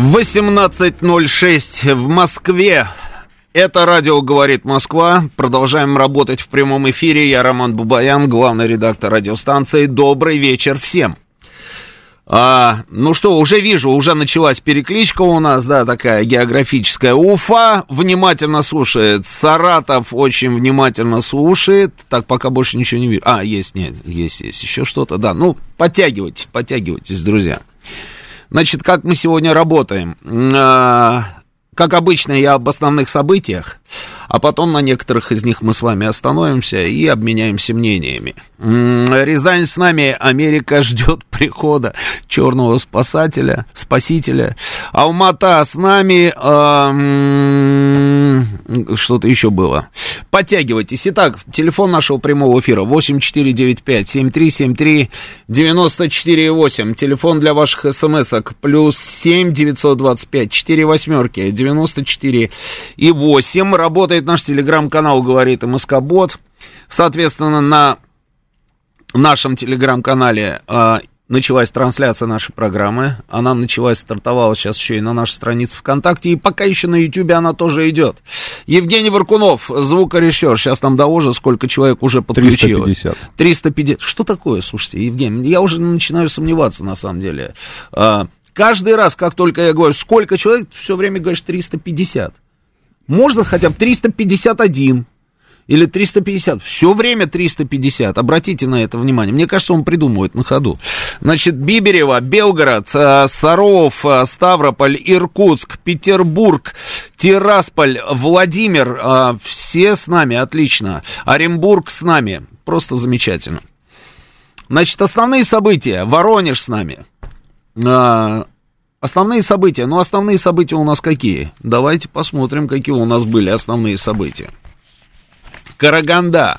18.06 в Москве. Это радио «Говорит Москва». Продолжаем работать в прямом эфире. Я Роман Бабаян, главный редактор радиостанции. Добрый вечер всем. А, ну что, уже вижу, уже началась перекличка у нас, да, такая географическая. Уфа внимательно слушает, Саратов очень внимательно слушает. Так, пока больше ничего не вижу. А, есть, нет, есть, есть еще что-то, да. Ну, подтягивайтесь, подтягивайтесь, друзья. Значит, как мы сегодня работаем? А, как обычно, я об основных событиях, а потом на некоторых из них мы с вами остановимся и обменяемся мнениями. Рязань с нами, Америка ждет прихода черного спасателя, спасителя. Алмата с нами, э, что-то еще было. Подтягивайтесь. Итак, телефон нашего прямого эфира 8495-7373-94,8. Телефон для ваших смс-ок плюс 7 925 4 восьмерки 94 и 8. Работает наш телеграм-канал, говорит МСК Бот. Соответственно, на нашем телеграм-канале э, началась трансляция нашей программы. Она началась, стартовала сейчас еще и на нашей странице ВКонтакте. И пока еще на Ютубе она тоже идет. Евгений Варкунов, звукорежиссер. Сейчас там довожу, сколько человек уже подключилось. 350. 350. Что такое, слушайте, Евгений? Я уже начинаю сомневаться, на самом деле. А, каждый раз, как только я говорю, сколько человек, все время говоришь 350. Можно хотя бы 351 или 350. Все время 350. Обратите на это внимание. Мне кажется, он придумывает на ходу. Значит, Биберева, Белгород, э, Саров, э, Ставрополь, Иркутск, Петербург, Тирасполь, Владимир. э, Все с нами, отлично. Оренбург с нами. Просто замечательно. Значит, основные события. Воронеж с нами. Основные события. Ну, основные события у нас какие? Давайте посмотрим, какие у нас были основные события. Караганда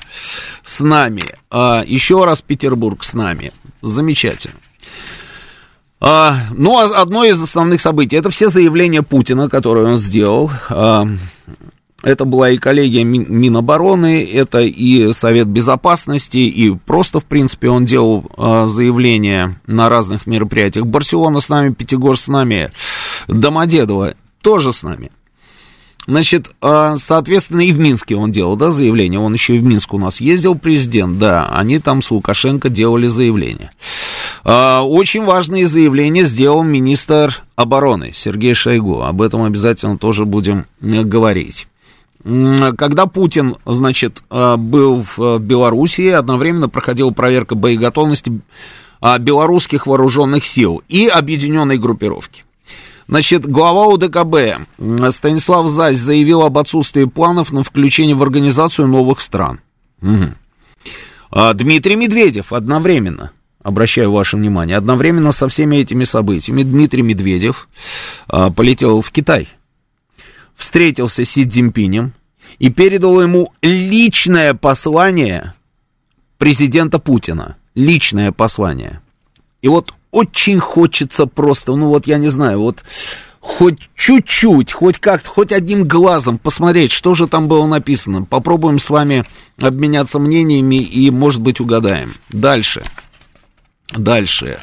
с нами. А, еще раз Петербург с нами. Замечательно. А, ну, а одно из основных событий, это все заявления Путина, которые он сделал. А, это была и коллегия Минобороны, это и Совет Безопасности, и просто, в принципе, он делал а, заявления на разных мероприятиях. Барселона с нами, Пятигорск с нами, Домодедово тоже с нами. Значит, а, соответственно, и в Минске он делал, да, заявление. Он еще и в Минск у нас ездил, президент, да. Они там с Лукашенко делали заявление. А, очень важные заявления сделал министр обороны Сергей Шойгу. Об этом обязательно тоже будем э, говорить когда Путин, значит, э, был в Белоруссии, одновременно проходила проверка боеготовности а, белорусских вооруженных сил и объединенной группировки. Значит, глава УДКБ Станислав Зась заявил об отсутствии планов на включение в организацию новых стран. Угу. Дмитрий Медведев одновременно, обращаю ваше внимание, одновременно со всеми этими событиями Дмитрий Медведев полетел в Китай встретился с Си Цзиньпинем и передал ему личное послание президента Путина. Личное послание. И вот очень хочется просто, ну вот я не знаю, вот хоть чуть-чуть, хоть как-то, хоть одним глазом посмотреть, что же там было написано. Попробуем с вами обменяться мнениями и, может быть, угадаем. Дальше. Дальше.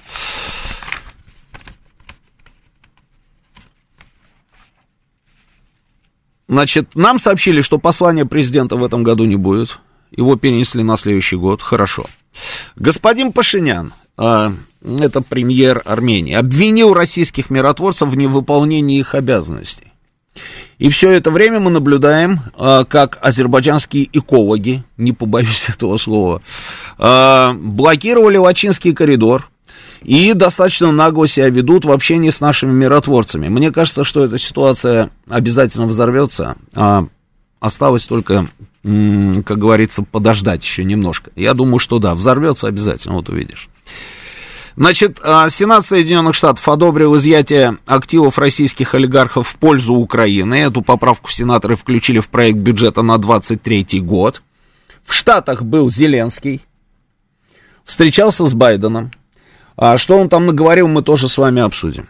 Значит, нам сообщили, что послания президента в этом году не будет. Его перенесли на следующий год. Хорошо. Господин Пашинян, э, это премьер Армении, обвинил российских миротворцев в невыполнении их обязанностей. И все это время мы наблюдаем, э, как азербайджанские экологи, не побоюсь этого слова, э, блокировали Лачинский коридор, и достаточно нагло себя ведут в общении с нашими миротворцами. Мне кажется, что эта ситуация обязательно взорвется, а осталось только, как говорится, подождать еще немножко. Я думаю, что да, взорвется обязательно, вот увидишь. Значит, а, Сенат Соединенных Штатов одобрил изъятие активов российских олигархов в пользу Украины. Эту поправку сенаторы включили в проект бюджета на 2023 год. В Штатах был Зеленский, встречался с Байденом. А что он там наговорил, мы тоже с вами обсудим.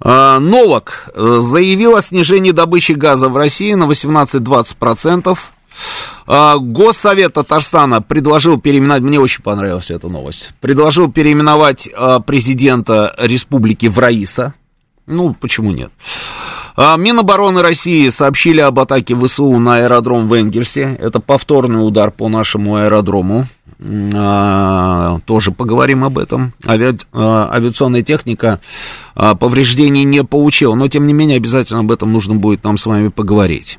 А, Новак э, заявил о снижении добычи газа в России на 18-20%. А, Госсовет Татарстана предложил переименовать, мне очень понравилась эта новость, предложил переименовать а, президента республики в Раиса. Ну, почему нет? Минобороны России сообщили об атаке ВСУ на аэродром в Энгельсе. Это повторный удар по нашему аэродрому. Тоже поговорим об этом. Ави... Авиационная техника повреждений не получила, но тем не менее обязательно об этом нужно будет нам с вами поговорить.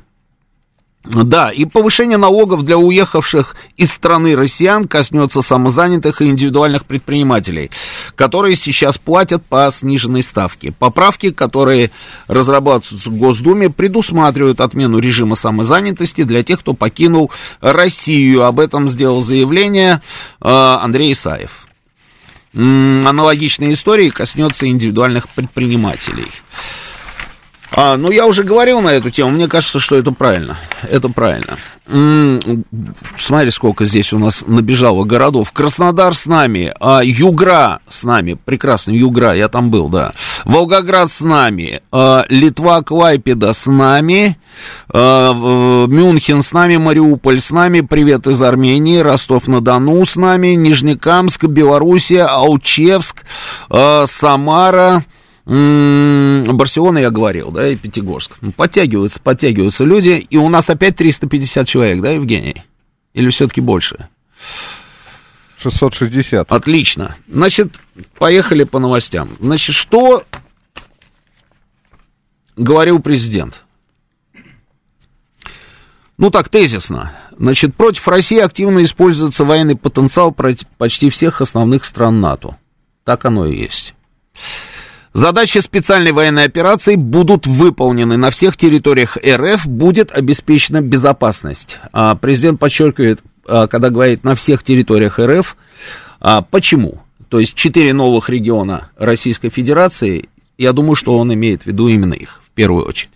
Да, и повышение налогов для уехавших из страны россиян коснется самозанятых и индивидуальных предпринимателей, которые сейчас платят по сниженной ставке. Поправки, которые разрабатываются в Госдуме, предусматривают отмену режима самозанятости для тех, кто покинул Россию. Об этом сделал заявление э, Андрей Исаев. Аналогичные истории коснется индивидуальных предпринимателей. А, ну, я уже говорил на эту тему, мне кажется, что это правильно. Это правильно. М-м, смотри, сколько здесь у нас набежало городов. Краснодар с нами, а, Югра с нами, прекрасно, Югра, я там был, да. Волгоград с нами, а, Литва, Клайпеда с нами, а, Мюнхен с нами, Мариуполь с нами, привет из Армении, Ростов-на-Дону с нами, Нижнекамск, Белоруссия, Алчевск, а, Самара, Барселона я говорил, да, и Пятигорск. Подтягиваются, подтягиваются люди, и у нас опять 350 человек, да, Евгений? Или все-таки больше? 660. Отлично. Значит, поехали по новостям. Значит, что говорил президент? Ну так, тезисно. Значит, против России активно используется военный потенциал почти всех основных стран НАТО. Так оно и есть. Задачи специальной военной операции будут выполнены. На всех территориях РФ будет обеспечена безопасность. А президент подчеркивает, а, когда говорит на всех территориях РФ, а, почему? То есть четыре новых региона Российской Федерации, я думаю, что он имеет в виду именно их, в первую очередь.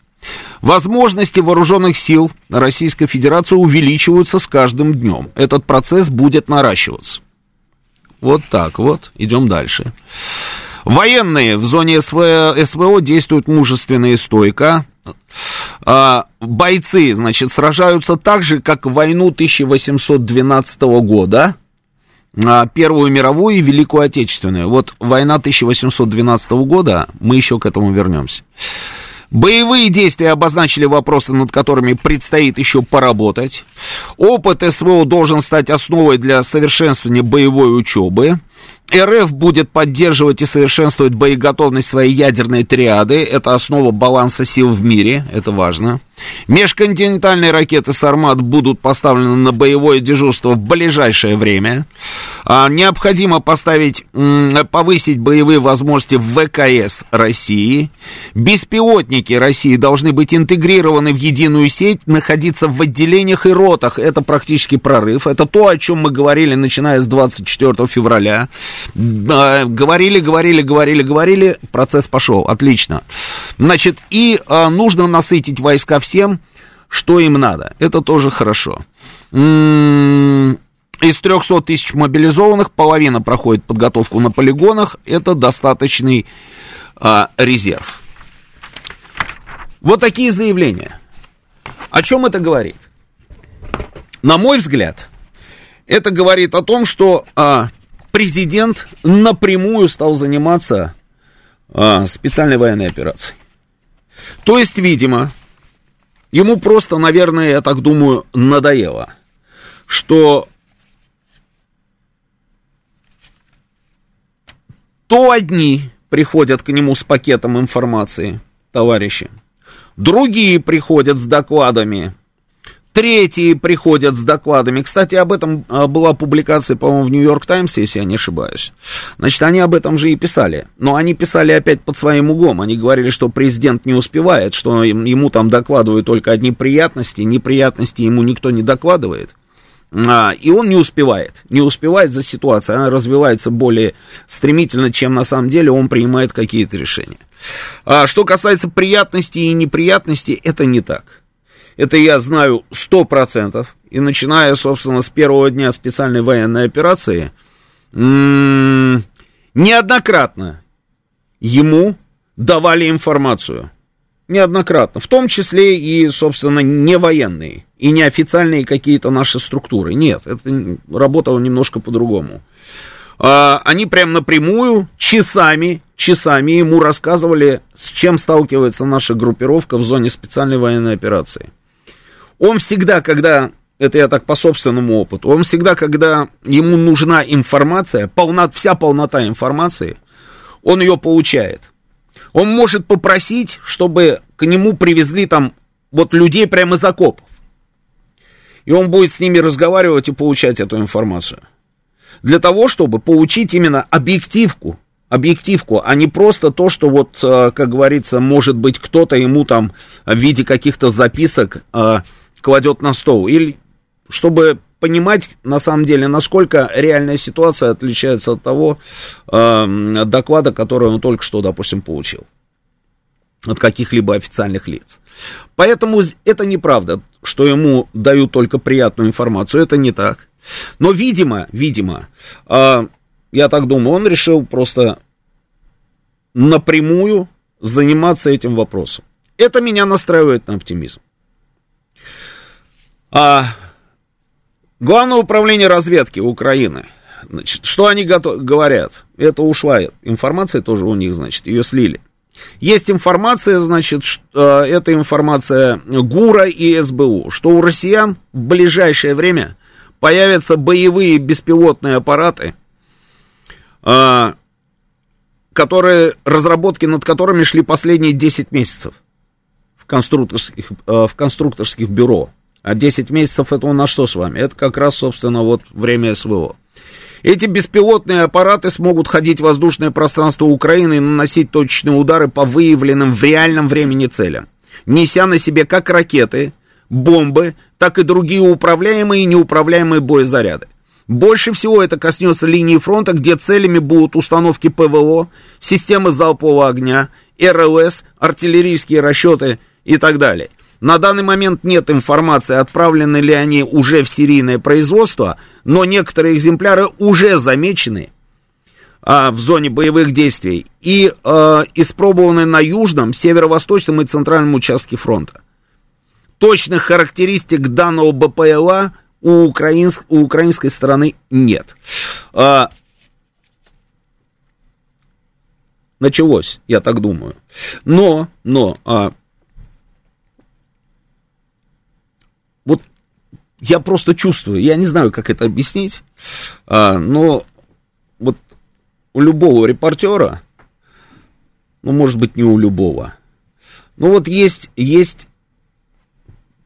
Возможности вооруженных сил Российской Федерации увеличиваются с каждым днем. Этот процесс будет наращиваться. Вот так вот. Идем дальше. Военные в зоне СВ, СВО действуют мужественно и стойко. А, бойцы, значит, сражаются так же, как в войну 1812 года, а, Первую мировую и Великую Отечественную. Вот война 1812 года, мы еще к этому вернемся. Боевые действия обозначили вопросы, над которыми предстоит еще поработать. Опыт СВО должен стать основой для совершенствования боевой учебы. РФ будет поддерживать и совершенствовать боеготовность своей ядерной триады. Это основа баланса сил в мире, это важно. Межконтинентальные ракеты «Сармат» будут поставлены на боевое дежурство в ближайшее время. А, необходимо поставить, повысить боевые возможности в ВКС России. Беспилотники России должны быть интегрированы в единую сеть, находиться в отделениях и ротах. Это практически прорыв. Это то, о чем мы говорили, начиная с 24 февраля. Говорили, говорили, говорили, говорили, процесс пошел. Отлично. Значит, и а, нужно насытить войска всем, что им надо. Это тоже хорошо. М-м- из 300 тысяч мобилизованных половина проходит подготовку на полигонах. Это достаточный а, резерв. Вот такие заявления. О чем это говорит? На мой взгляд, это говорит о том, что а, президент напрямую стал заниматься а, специальной военной операцией. То есть, видимо, ему просто, наверное, я так думаю, надоело, что то одни приходят к нему с пакетом информации, товарищи, другие приходят с докладами, Третьи приходят с докладами. Кстати, об этом а, была публикация, по-моему, в Нью-Йорк Таймс, если я не ошибаюсь. Значит, они об этом же и писали. Но они писали опять под своим углом. Они говорили, что президент не успевает, что ему там докладывают только одни приятности, неприятности ему никто не докладывает. А, и он не успевает, не успевает за ситуацией, она развивается более стремительно, чем на самом деле он принимает какие-то решения. А что касается приятностей и неприятностей, это не так. Это я знаю сто процентов. И начиная, собственно, с первого дня специальной военной операции, неоднократно ему давали информацию. Неоднократно. В том числе и, собственно, не военные и неофициальные какие-то наши структуры. Нет, это работало немножко по-другому. А, они прям напрямую, часами, часами ему рассказывали, с чем сталкивается наша группировка в зоне специальной военной операции. Он всегда, когда, это я так по собственному опыту, он всегда, когда ему нужна информация, полна, вся полнота информации, он ее получает. Он может попросить, чтобы к нему привезли там вот людей прямо из окопов. И он будет с ними разговаривать и получать эту информацию. Для того, чтобы получить именно объективку, объективку, а не просто то, что вот, э, как говорится, может быть, кто-то ему там в виде каких-то записок э, кладет на стол. Или чтобы понимать, на самом деле, насколько реальная ситуация отличается от того э, доклада, который он только что, допустим, получил от каких-либо официальных лиц. Поэтому это неправда, что ему дают только приятную информацию, это не так. Но, видимо, видимо, э, я так думаю, он решил просто напрямую заниматься этим вопросом. Это меня настраивает на оптимизм. А Главное управление разведки Украины. Значит, что они говорят? Это ушла информация тоже у них, значит, ее слили. Есть информация, значит, что, э, это информация ГУРа и СБУ, что у россиян в ближайшее время появятся боевые беспилотные аппараты, э, которые, разработки над которыми шли последние 10 месяцев в конструкторских, э, в конструкторских бюро. А 10 месяцев это у нас что с вами? Это как раз, собственно, вот время СВО. Эти беспилотные аппараты смогут ходить в воздушное пространство Украины и наносить точечные удары по выявленным в реальном времени целям, неся на себе как ракеты, бомбы, так и другие управляемые и неуправляемые боезаряды. Больше всего это коснется линии фронта, где целями будут установки ПВО, системы залпового огня, РЛС, артиллерийские расчеты и так далее – на данный момент нет информации, отправлены ли они уже в серийное производство, но некоторые экземпляры уже замечены а, в зоне боевых действий и а, испробованы на южном, северо-восточном и центральном участке фронта. Точных характеристик данного БПЛА у, украинск, у украинской стороны нет. А, началось, я так думаю. Но, но, а, я просто чувствую, я не знаю, как это объяснить, а, но вот у любого репортера, ну, может быть, не у любого, но вот есть, есть,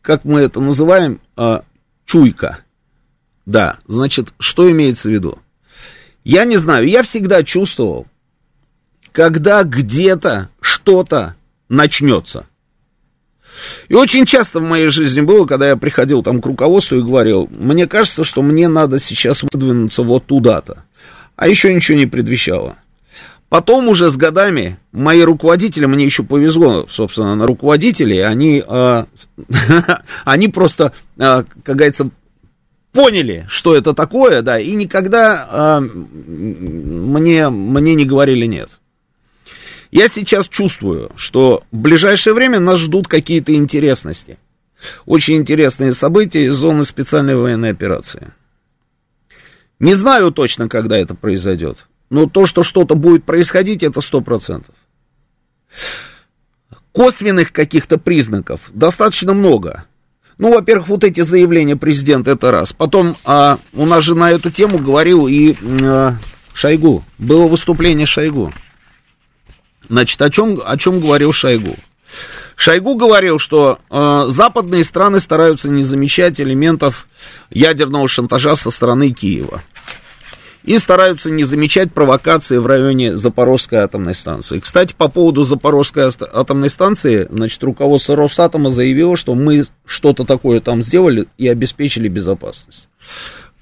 как мы это называем, а, чуйка. Да, значит, что имеется в виду? Я не знаю, я всегда чувствовал, когда где-то что-то начнется. И очень часто в моей жизни было, когда я приходил там к руководству и говорил, мне кажется, что мне надо сейчас выдвинуться вот туда-то. А еще ничего не предвещало. Потом уже с годами мои руководители, мне еще повезло, собственно, на руководителей, они, э, они просто, э, как говорится, поняли, что это такое, да, и никогда э, мне, мне не говорили нет. Я сейчас чувствую, что в ближайшее время нас ждут какие-то интересности. Очень интересные события из зоны специальной военной операции. Не знаю точно, когда это произойдет, но то, что что-то будет происходить, это сто процентов. Косвенных каких-то признаков достаточно много. Ну, во-первых, вот эти заявления президента, это раз. Потом а, у нас же на эту тему говорил и а, Шойгу. Было выступление Шойгу. Значит, о чем, о чем говорил Шойгу? Шойгу говорил, что э, западные страны стараются не замечать элементов ядерного шантажа со стороны Киева. и стараются не замечать провокации в районе Запорожской атомной станции. Кстати, по поводу Запорожской атомной станции, значит, руководство Росатома заявило, что мы что-то такое там сделали и обеспечили безопасность.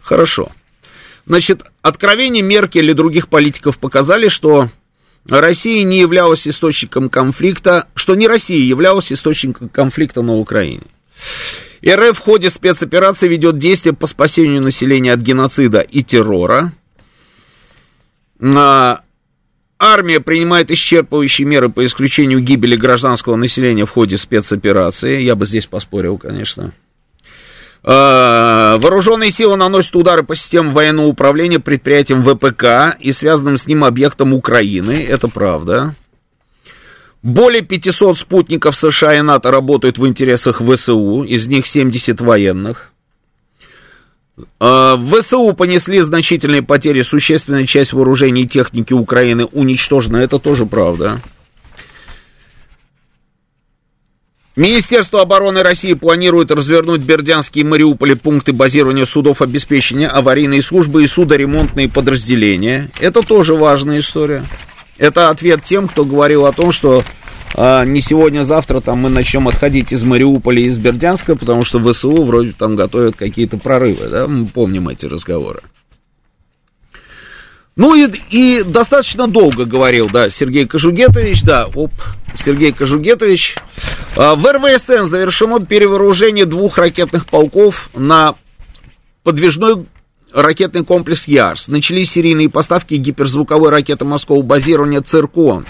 Хорошо. Значит, откровения Меркель и других политиков показали, что Россия не являлась источником конфликта, что не Россия являлась источником конфликта на Украине. РФ в ходе спецоперации ведет действия по спасению населения от геноцида и террора. А, армия принимает исчерпывающие меры по исключению гибели гражданского населения в ходе спецоперации. Я бы здесь поспорил, конечно. А, вооруженные силы наносят удары по системам военного управления предприятиям ВПК и связанным с ним объектам Украины. Это правда. Более 500 спутников США и НАТО работают в интересах ВСУ, из них 70 военных. А, ВСУ понесли значительные потери, существенная часть вооружений и техники Украины уничтожена, это тоже правда. Министерство обороны России планирует развернуть Бердянские и Мариуполе пункты базирования судов обеспечения, аварийные службы и судоремонтные подразделения. Это тоже важная история. Это ответ тем, кто говорил о том, что а, не сегодня-завтра там мы начнем отходить из Мариуполя и из Бердянска, потому что ВСУ вроде там готовят какие-то прорывы, да, мы помним эти разговоры. Ну и, и достаточно долго говорил, да, Сергей Кожугетович, да, оп, Сергей Кожугетович. А, в РВСН завершено перевооружение двух ракетных полков на подвижной ракетный комплекс «Ярс». Начались серийные поставки гиперзвуковой ракеты морского базирования «Циркон».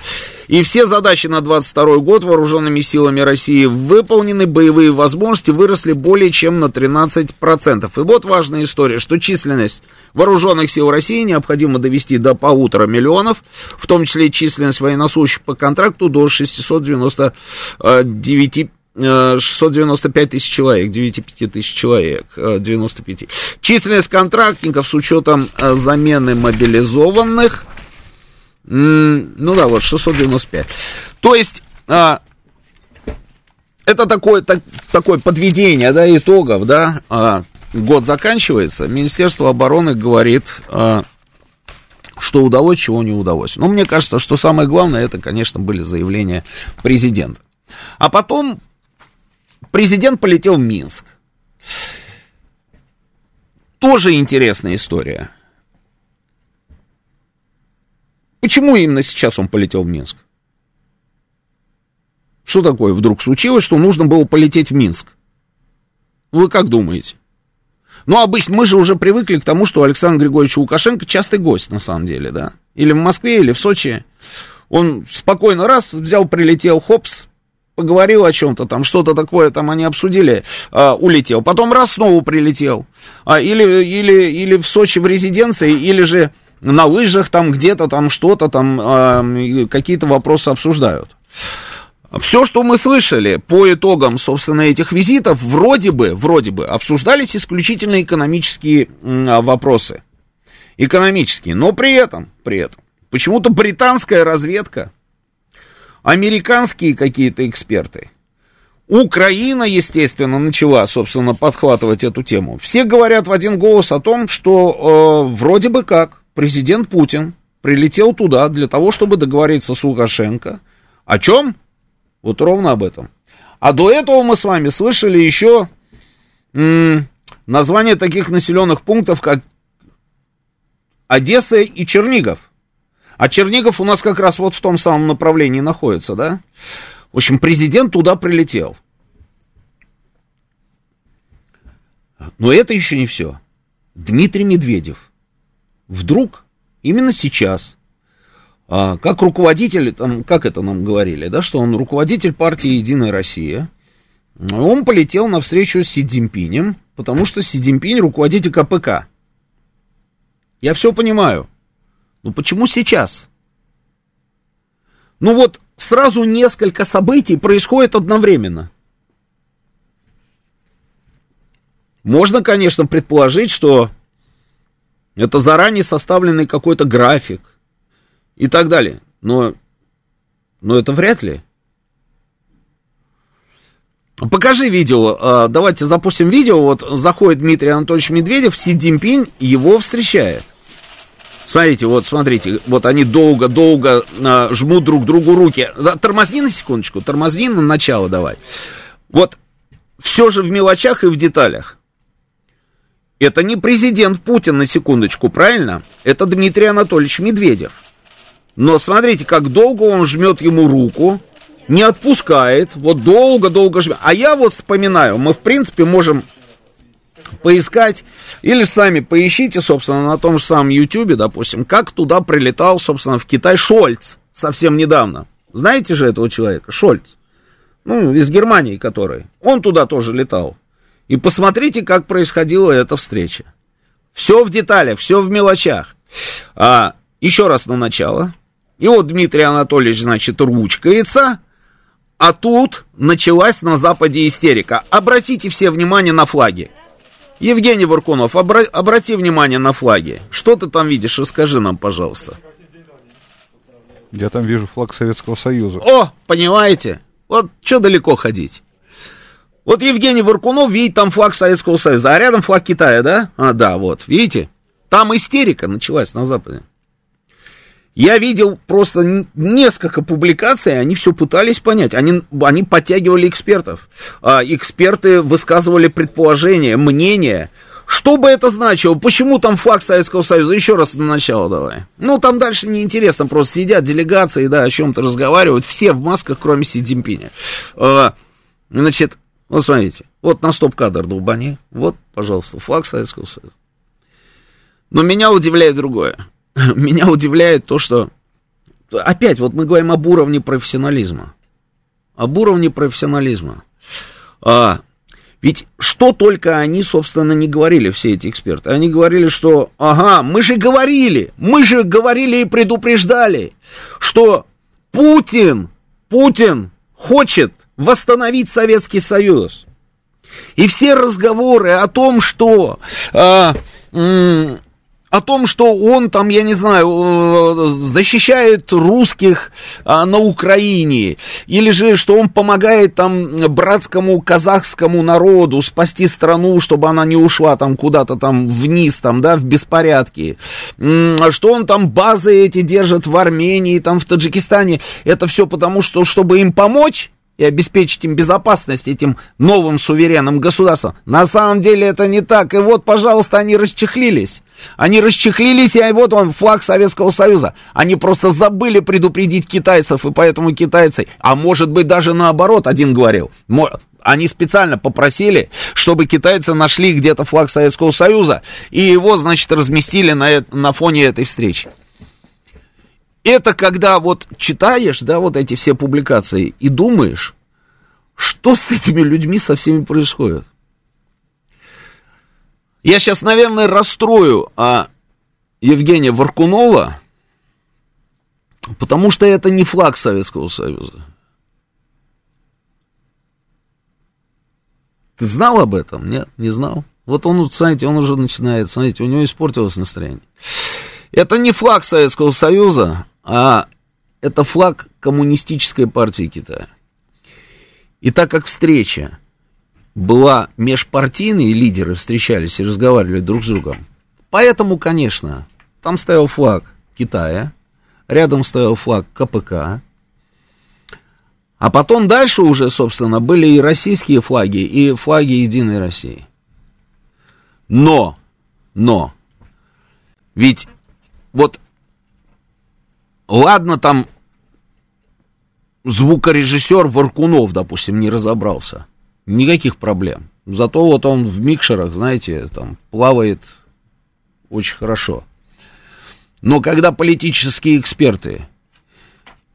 И все задачи на 22 год вооруженными силами России выполнены, боевые возможности выросли более чем на 13%. И вот важная история, что численность вооруженных сил России необходимо довести до полутора миллионов, в том числе численность военнослужащих по контракту до 699 695 тысяч человек, 9,5 тысяч человек, 95. Э, Численность контрактников с учетом э, замены мобилизованных, ну да, вот 695. То есть, это такое, так, такое подведение, да, итогов, да, год заканчивается, Министерство обороны говорит, что удалось, чего не удалось. Но мне кажется, что самое главное, это, конечно, были заявления президента. А потом Президент полетел в Минск. Тоже интересная история. Почему именно сейчас он полетел в Минск? Что такое вдруг случилось, что нужно было полететь в Минск? Вы как думаете? Ну, обычно мы же уже привыкли к тому, что Александр Григорьевич Лукашенко частый гость, на самом деле, да? Или в Москве, или в Сочи. Он спокойно раз взял, прилетел, хопс, поговорил о чем-то, там что-то такое там они обсудили, а, улетел. Потом раз снова прилетел. А, или, или, или в Сочи в резиденции, или же на лыжах там где-то там что-то там, а, какие-то вопросы обсуждают. Все, что мы слышали по итогам, собственно, этих визитов, вроде бы, вроде бы, обсуждались исключительно экономические а, вопросы. Экономические, но при этом, при этом, почему-то британская разведка американские какие-то эксперты. Украина, естественно, начала, собственно, подхватывать эту тему. Все говорят в один голос о том, что э, вроде бы как президент Путин прилетел туда для того, чтобы договориться с Лукашенко. О чем? Вот ровно об этом. А до этого мы с вами слышали еще м- название таких населенных пунктов, как Одесса и Чернигов. А Чернигов у нас как раз вот в том самом направлении находится, да? В общем, президент туда прилетел. Но это еще не все. Дмитрий Медведев вдруг, именно сейчас, а, как руководитель, там, как это нам говорили, да, что он руководитель партии «Единая Россия», он полетел на встречу с Си Цзиньпинем, потому что Си Цзиньпинь руководитель КПК. Я все понимаю. Ну почему сейчас? Ну вот сразу несколько событий происходит одновременно. Можно, конечно, предположить, что это заранее составленный какой-то график и так далее. Но, но это вряд ли. Покажи видео. А, давайте запустим видео. Вот заходит Дмитрий Анатольевич Медведев, Си Цзиньпинь его встречает. Смотрите, вот смотрите, вот они долго-долго а, жмут друг другу руки. Тормозни на секундочку, тормозни на начало давай. Вот все же в мелочах и в деталях. Это не президент Путин, на секундочку, правильно? Это Дмитрий Анатольевич Медведев. Но смотрите, как долго он жмет ему руку, не отпускает, вот долго-долго жмет. А я вот вспоминаю, мы в принципе можем поискать, или сами поищите, собственно, на том же самом Ютубе, допустим, как туда прилетал, собственно, в Китай Шольц совсем недавно. Знаете же этого человека? Шольц. Ну, из Германии который. Он туда тоже летал. И посмотрите, как происходила эта встреча. Все в деталях, все в мелочах. А, еще раз на начало. И вот Дмитрий Анатольевич, значит, ручкается, а тут началась на Западе истерика. Обратите все внимание на флаги. Евгений Варкунов, обра- обрати внимание на флаги. Что ты там видишь? Расскажи нам, пожалуйста. Я там вижу флаг Советского Союза. О, понимаете? Вот что далеко ходить. Вот Евгений Варкунов видит там флаг Советского Союза, а рядом флаг Китая, да? А, да, вот, видите? Там истерика началась на Западе. Я видел просто несколько публикаций, они все пытались понять. Они, они подтягивали экспертов. А, эксперты высказывали предположения, мнения. Что бы это значило? Почему там флаг Советского Союза? Еще раз на начало давай. Ну, там дальше неинтересно. Просто сидят делегации, да, о чем-то разговаривают. Все в масках, кроме Си Цзиньпиня. А, значит, вот смотрите. Вот на стоп-кадр долбани. Вот, пожалуйста, флаг Советского Союза. Но меня удивляет другое. меня удивляет то, что... Опять, вот мы говорим об уровне профессионализма. Об уровне профессионализма. А, ведь что только они, собственно, не говорили, все эти эксперты. Они говорили, что, ага, мы же говорили, мы же говорили и предупреждали, что Путин, Путин хочет восстановить Советский Союз. И все разговоры о том, что а, о том, что он там, я не знаю, э, защищает русских а, на Украине, или же, что он помогает там братскому казахскому народу спасти страну, чтобы она не ушла там куда-то там вниз, там, да, в беспорядке, что он там базы эти держит в Армении, там, в Таджикистане, это все потому, что, чтобы им помочь, и обеспечить им безопасность этим новым суверенным государствам. На самом деле это не так. И вот, пожалуйста, они расчехлились. Они расчехлились, и вот он, флаг Советского Союза. Они просто забыли предупредить китайцев, и поэтому китайцы, а может быть даже наоборот, один говорил, они специально попросили, чтобы китайцы нашли где-то флаг Советского Союза, и его, значит, разместили на, на фоне этой встречи. Это когда вот читаешь, да, вот эти все публикации и думаешь, что с этими людьми со всеми происходит. Я сейчас, наверное, расстрою а, Евгения Варкунова, потому что это не флаг Советского Союза. Ты знал об этом? Нет, не знал. Вот он, знаете, он уже начинает, смотрите, у него испортилось настроение. Это не флаг Советского Союза, а это флаг коммунистической партии Китая. И так как встреча была межпартийные лидеры встречались и разговаривали друг с другом, поэтому, конечно, там стоял флаг Китая, рядом стоял флаг КПК, а потом дальше уже, собственно, были и российские флаги, и флаги Единой России. Но, но, ведь вот Ладно, там звукорежиссер Варкунов, допустим, не разобрался. Никаких проблем. Зато вот он в микшерах, знаете, там плавает очень хорошо. Но когда политические эксперты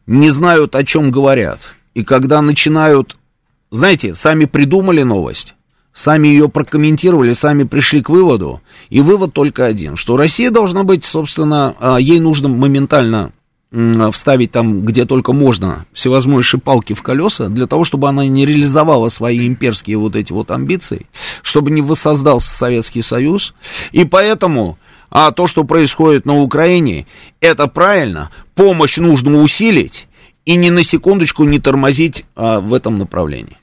не знают, о чем говорят, и когда начинают, знаете, сами придумали новость, сами ее прокомментировали, сами пришли к выводу, и вывод только один, что Россия должна быть, собственно, а, ей нужно моментально вставить там, где только можно, всевозможные палки в колеса, для того, чтобы она не реализовала свои имперские вот эти вот амбиции, чтобы не воссоздался Советский Союз. И поэтому а то, что происходит на Украине, это правильно, помощь нужно усилить и ни на секундочку не тормозить а, в этом направлении.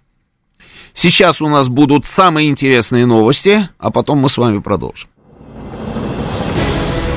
Сейчас у нас будут самые интересные новости, а потом мы с вами продолжим.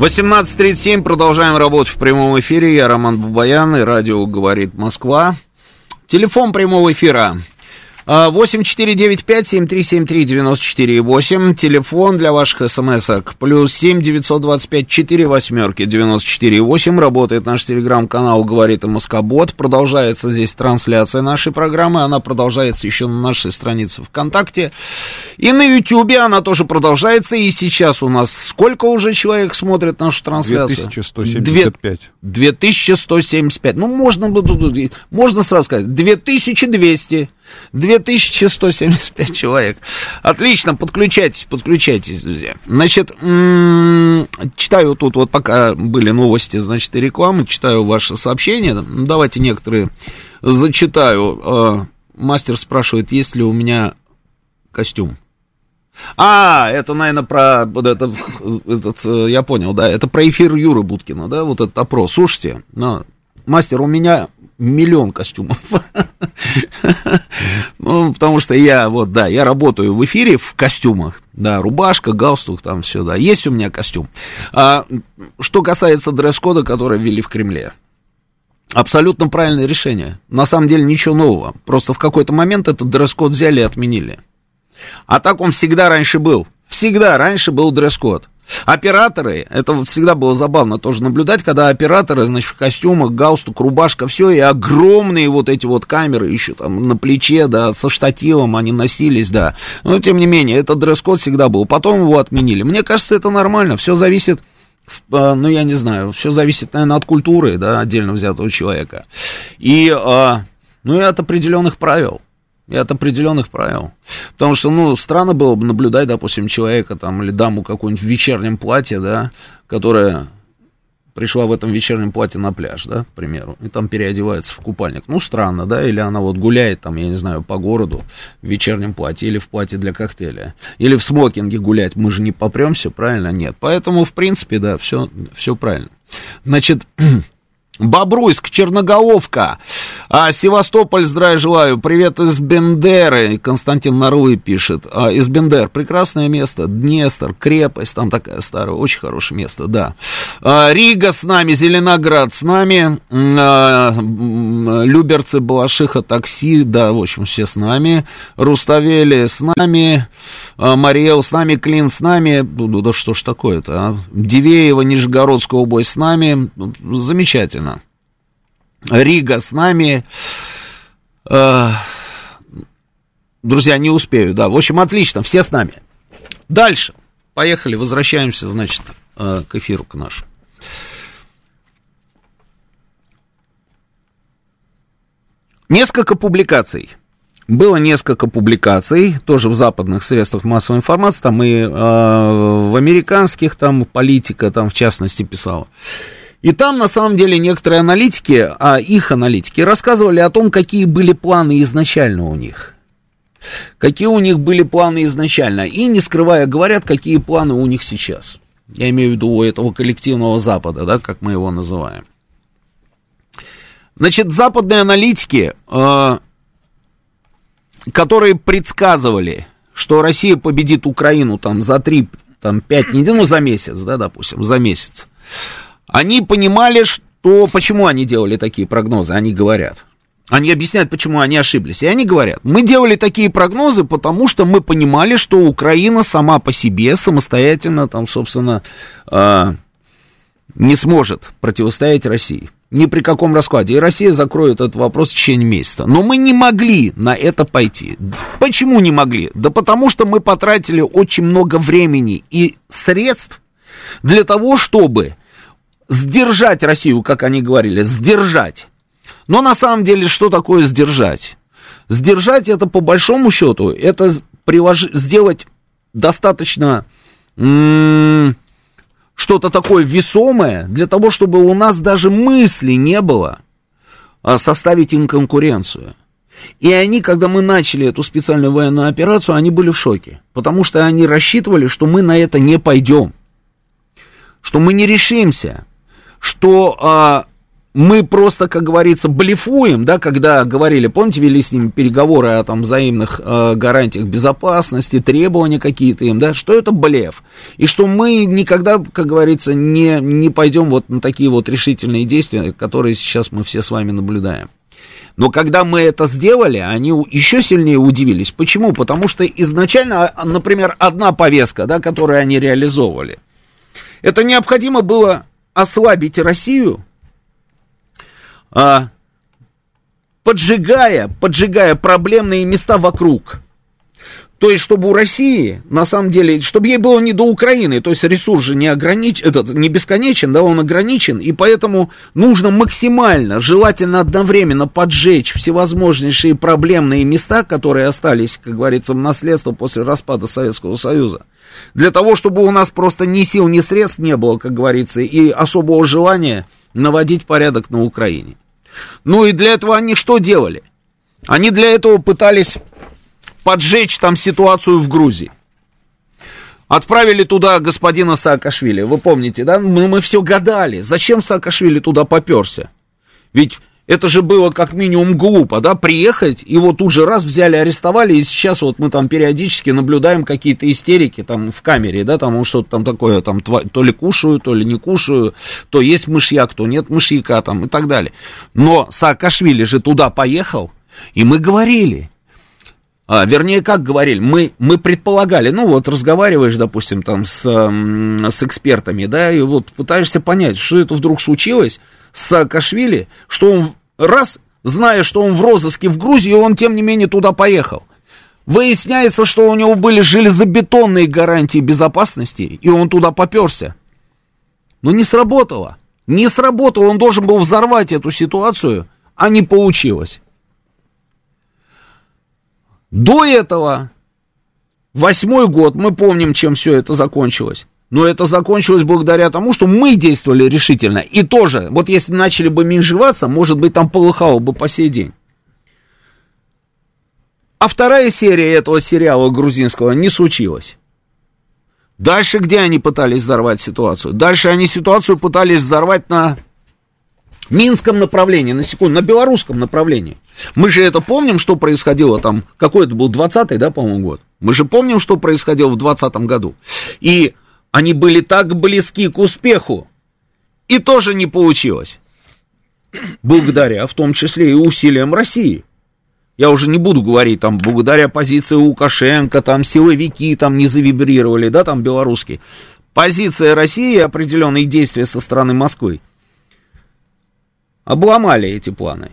18.37, продолжаем работать в прямом эфире. Я Роман Бабаян, и радио «Говорит Москва». Телефон прямого эфира 8495-7373-94,8. Телефон для ваших смс-ок. Плюс 7 925 4 восьмерки 94,8. Работает наш телеграм-канал «Говорит Москобот». Продолжается здесь трансляция нашей программы. Она продолжается еще на нашей странице ВКонтакте. И на Ютьюбе она тоже продолжается. И сейчас у нас сколько уже человек смотрит нашу трансляцию? 2175. 2175. Ну, можно, можно сразу сказать, 2200. 2175 человек. Отлично, подключайтесь, подключайтесь, друзья. Значит, читаю тут, вот пока были новости, значит, и рекламы, читаю ваши сообщения. Давайте некоторые зачитаю. А, мастер спрашивает, есть ли у меня костюм. А, это, наверное, про вот этот, этот, я понял, да, это про эфир Юры Будкина, да, вот этот опрос. Слушайте, но, мастер, у меня миллион костюмов. Ну, потому что я, вот, да, я работаю в эфире в костюмах, да, рубашка, галстук, там все, да, есть у меня костюм. А, что касается дресс-кода, который ввели в Кремле, абсолютно правильное решение. На самом деле ничего нового, просто в какой-то момент этот дресс-код взяли и отменили. А так он всегда раньше был, всегда раньше был дресс-код. Операторы, это всегда было забавно тоже наблюдать, когда операторы, значит, в костюмах, галстук, рубашка, все, и огромные вот эти вот камеры еще там на плече, да, со штативом они носились, да. Но, тем не менее, этот дресс-код всегда был. Потом его отменили. Мне кажется, это нормально, все зависит э, ну, я не знаю, все зависит, наверное, от культуры, да, отдельно взятого человека. И, а, ну, и от определенных правил и от определенных правил. Потому что, ну, странно было бы наблюдать, допустим, человека там или даму какую-нибудь в вечернем платье, да, которая пришла в этом вечернем платье на пляж, да, к примеру, и там переодевается в купальник. Ну, странно, да, или она вот гуляет там, я не знаю, по городу в вечернем платье или в платье для коктейля, или в смокинге гулять, мы же не попремся, правильно? Нет. Поэтому, в принципе, да, все, все правильно. Значит, Бобруйск, Черноголовка, а, Севастополь, здравия желаю, привет из Бендеры, Константин Наруй пишет, а, из Бендер, прекрасное место, Днестр, крепость, там такая старая, очень хорошее место, да. А, Рига с нами, Зеленоград с нами, а, Люберцы, Балашиха, такси, да, в общем, все с нами, Руставели с нами, а, Мариэл с нами, Клин с нами, ну, да что ж такое-то, а? Дивеево, Нижегородская область с нами, замечательно. Рига с нами. Э, друзья, не успею, да. В общем, отлично, все с нами. Дальше. Поехали, возвращаемся, значит, э, к эфиру к нашему. Несколько публикаций. Было несколько публикаций, тоже в западных средствах массовой информации, там и э, в американских, там политика, там в частности писала. И там, на самом деле, некоторые аналитики, а их аналитики, рассказывали о том, какие были планы изначально у них. Какие у них были планы изначально. И, не скрывая, говорят, какие планы у них сейчас. Я имею в виду у этого коллективного Запада, да, как мы его называем. Значит, западные аналитики, э, которые предсказывали, что Россия победит Украину там за 3, там 5 недель, ну за месяц, да, допустим, за месяц, они понимали, что... Почему они делали такие прогнозы, они говорят. Они объясняют, почему они ошиблись. И они говорят, мы делали такие прогнозы, потому что мы понимали, что Украина сама по себе, самостоятельно, там, собственно, э, не сможет противостоять России. Ни при каком раскладе. И Россия закроет этот вопрос в течение месяца. Но мы не могли на это пойти. Почему не могли? Да потому что мы потратили очень много времени и средств для того, чтобы сдержать Россию, как они говорили, сдержать. Но на самом деле, что такое сдержать? Сдержать это по большому счету, это прилож... сделать достаточно что-то такое весомое, для того, чтобы у нас даже мысли не было а, составить им конкуренцию. И они, когда мы начали эту специальную военную операцию, они были в шоке, потому что они рассчитывали, что мы на это не пойдем, что мы не решимся, что а, мы просто, как говорится, блефуем, да, когда говорили, помните, вели с ними переговоры о там взаимных э, гарантиях безопасности, требования какие-то им, да, что это блеф, и что мы никогда, как говорится, не, не пойдем вот на такие вот решительные действия, которые сейчас мы все с вами наблюдаем. Но когда мы это сделали, они еще сильнее удивились. Почему? Потому что изначально, а, например, одна повестка, да, которую они реализовывали, это необходимо было ослабить Россию, а, поджигая, поджигая проблемные места вокруг. То есть, чтобы у России, на самом деле, чтобы ей было не до Украины, то есть ресурс же не, огранич... этот, не бесконечен, да, он ограничен, и поэтому нужно максимально, желательно одновременно поджечь всевозможнейшие проблемные места, которые остались, как говорится, в наследство после распада Советского Союза. Для того, чтобы у нас просто ни сил, ни средств не было, как говорится, и особого желания наводить порядок на Украине. Ну и для этого они что делали? Они для этого пытались поджечь там ситуацию в Грузии. Отправили туда господина Саакашвили. Вы помните, да? Мы, мы все гадали, зачем Саакашвили туда поперся? Ведь это же было как минимум глупо, да, приехать, вот тут же раз взяли, арестовали, и сейчас вот мы там периодически наблюдаем какие-то истерики там в камере, да, там что-то там такое, там то ли кушаю, то ли не кушаю, то есть мышьяк, то нет мышьяка там и так далее. Но Саакашвили же туда поехал, и мы говорили, а, вернее, как говорили, мы, мы предполагали, ну вот разговариваешь, допустим, там с, с экспертами, да, и вот пытаешься понять, что это вдруг случилось с Саакашвили, что он раз, зная, что он в розыске в Грузии, он, тем не менее, туда поехал. Выясняется, что у него были железобетонные гарантии безопасности, и он туда поперся. Но не сработало. Не сработало, он должен был взорвать эту ситуацию, а не получилось. До этого, восьмой год, мы помним, чем все это закончилось. Но это закончилось благодаря тому, что мы действовали решительно. И тоже, вот если начали бы менжеваться, может быть, там полыхало бы по сей день. А вторая серия этого сериала грузинского не случилась. Дальше где они пытались взорвать ситуацию? Дальше они ситуацию пытались взорвать на Минском направлении, на секунду, на белорусском направлении. Мы же это помним, что происходило там, какой это был, 20-й, да, по-моему, год? Мы же помним, что происходило в 20 году. И они были так близки к успеху. И тоже не получилось. Благодаря, в том числе и усилиям России. Я уже не буду говорить, там, благодаря позиции Лукашенко, там, силовики там не завибрировали, да, там, белорусские. Позиция России и определенные действия со стороны Москвы обломали эти планы.